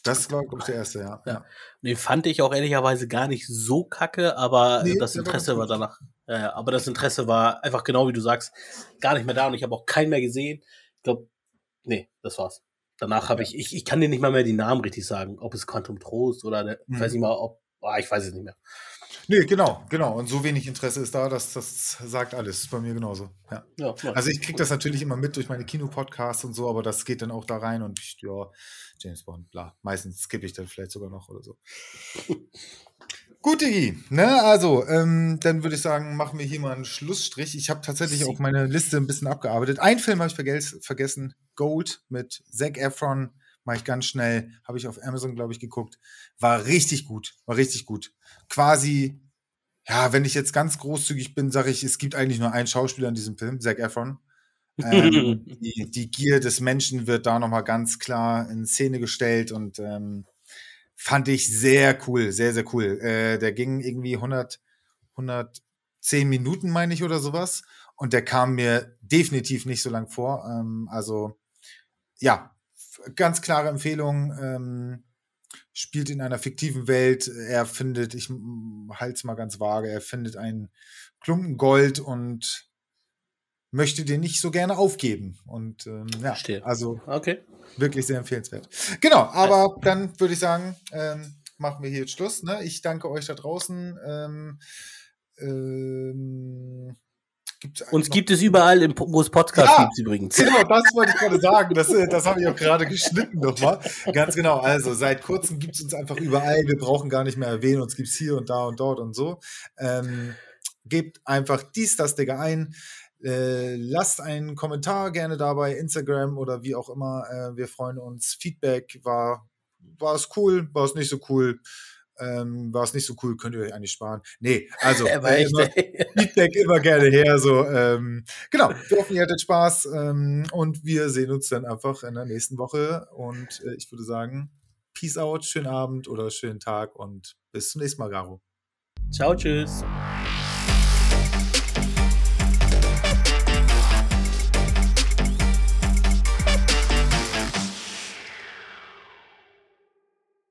Das glaube ich der erste, ja. ja. Den fand ich auch ehrlicherweise gar nicht so kacke, aber nee, das Interesse war, war danach. Ja, aber das Interesse war einfach genau wie du sagst, gar nicht mehr da und ich habe auch keinen mehr gesehen. Ich glaube, nee, das war's. Danach habe ich, ich, ich kann dir nicht mal mehr die Namen richtig sagen, ob es Quantum Trost oder, der, mhm. weiß nicht mal, ob, oh, ich weiß es nicht mehr. Nee, genau, genau. Und so wenig Interesse ist da, dass das sagt alles. Bei mir genauso. Ja. ja also ich kriege das natürlich immer mit durch meine Kinopodcasts und so, aber das geht dann auch da rein und ja, James Bond, bla. Meistens skippe ich dann vielleicht sogar noch oder so. Gut, Digi. Ne, also, ähm, dann würde ich sagen, machen wir hier mal einen Schlussstrich. Ich habe tatsächlich auch meine Liste ein bisschen abgearbeitet. Ein Film habe ich vergessen. Gold mit Zac Efron. Mache ich ganz schnell. Habe ich auf Amazon, glaube ich, geguckt. War richtig gut. War richtig gut. Quasi, ja, wenn ich jetzt ganz großzügig bin, sage ich, es gibt eigentlich nur einen Schauspieler in diesem Film, Zac Efron. Ähm, die, die, Gier des Menschen wird da nochmal ganz klar in Szene gestellt und ähm, fand ich sehr cool, sehr, sehr cool. Äh, der ging irgendwie 100, 110 Minuten, meine ich, oder sowas. Und der kam mir definitiv nicht so lang vor. Ähm, also, ja, ganz klare Empfehlung. Ähm, spielt in einer fiktiven Welt. Er findet, ich halte es mal ganz vage, er findet einen Klumpen Gold und möchte den nicht so gerne aufgeben. Und ähm, ja, Verstehe. also Okay. wirklich sehr empfehlenswert. Genau, aber dann würde ich sagen, ähm, machen wir hier jetzt Schluss. Ne? Ich danke euch da draußen. Ähm, ähm, gibt's Uns gibt es überall, im, wo es Podcasts Ja. gibt übrigens. Genau, das wollte ich gerade sagen. Das, äh, das habe ich auch gerade geschnitten nochmal. Ganz genau. Also seit kurzem gibt es uns einfach überall. Wir brauchen gar nicht mehr erwähnen. Uns gibt es hier und da und dort und so. Ähm, gebt einfach dies, das, Digga ein. Äh, lasst einen Kommentar gerne dabei, Instagram oder wie auch immer. Äh, wir freuen uns. Feedback war, war es cool, war es nicht so cool. Ähm, war es nicht so cool, könnt ihr euch eigentlich sparen. Nee, also äh, immer. Feedback immer gerne her. So, ähm, genau, wir hoffen, ihr hattet Spaß ähm, und wir sehen uns dann einfach in der nächsten Woche. Und äh, ich würde sagen, Peace out, schönen Abend oder schönen Tag und bis zum nächsten Mal, Garo. Ciao, tschüss.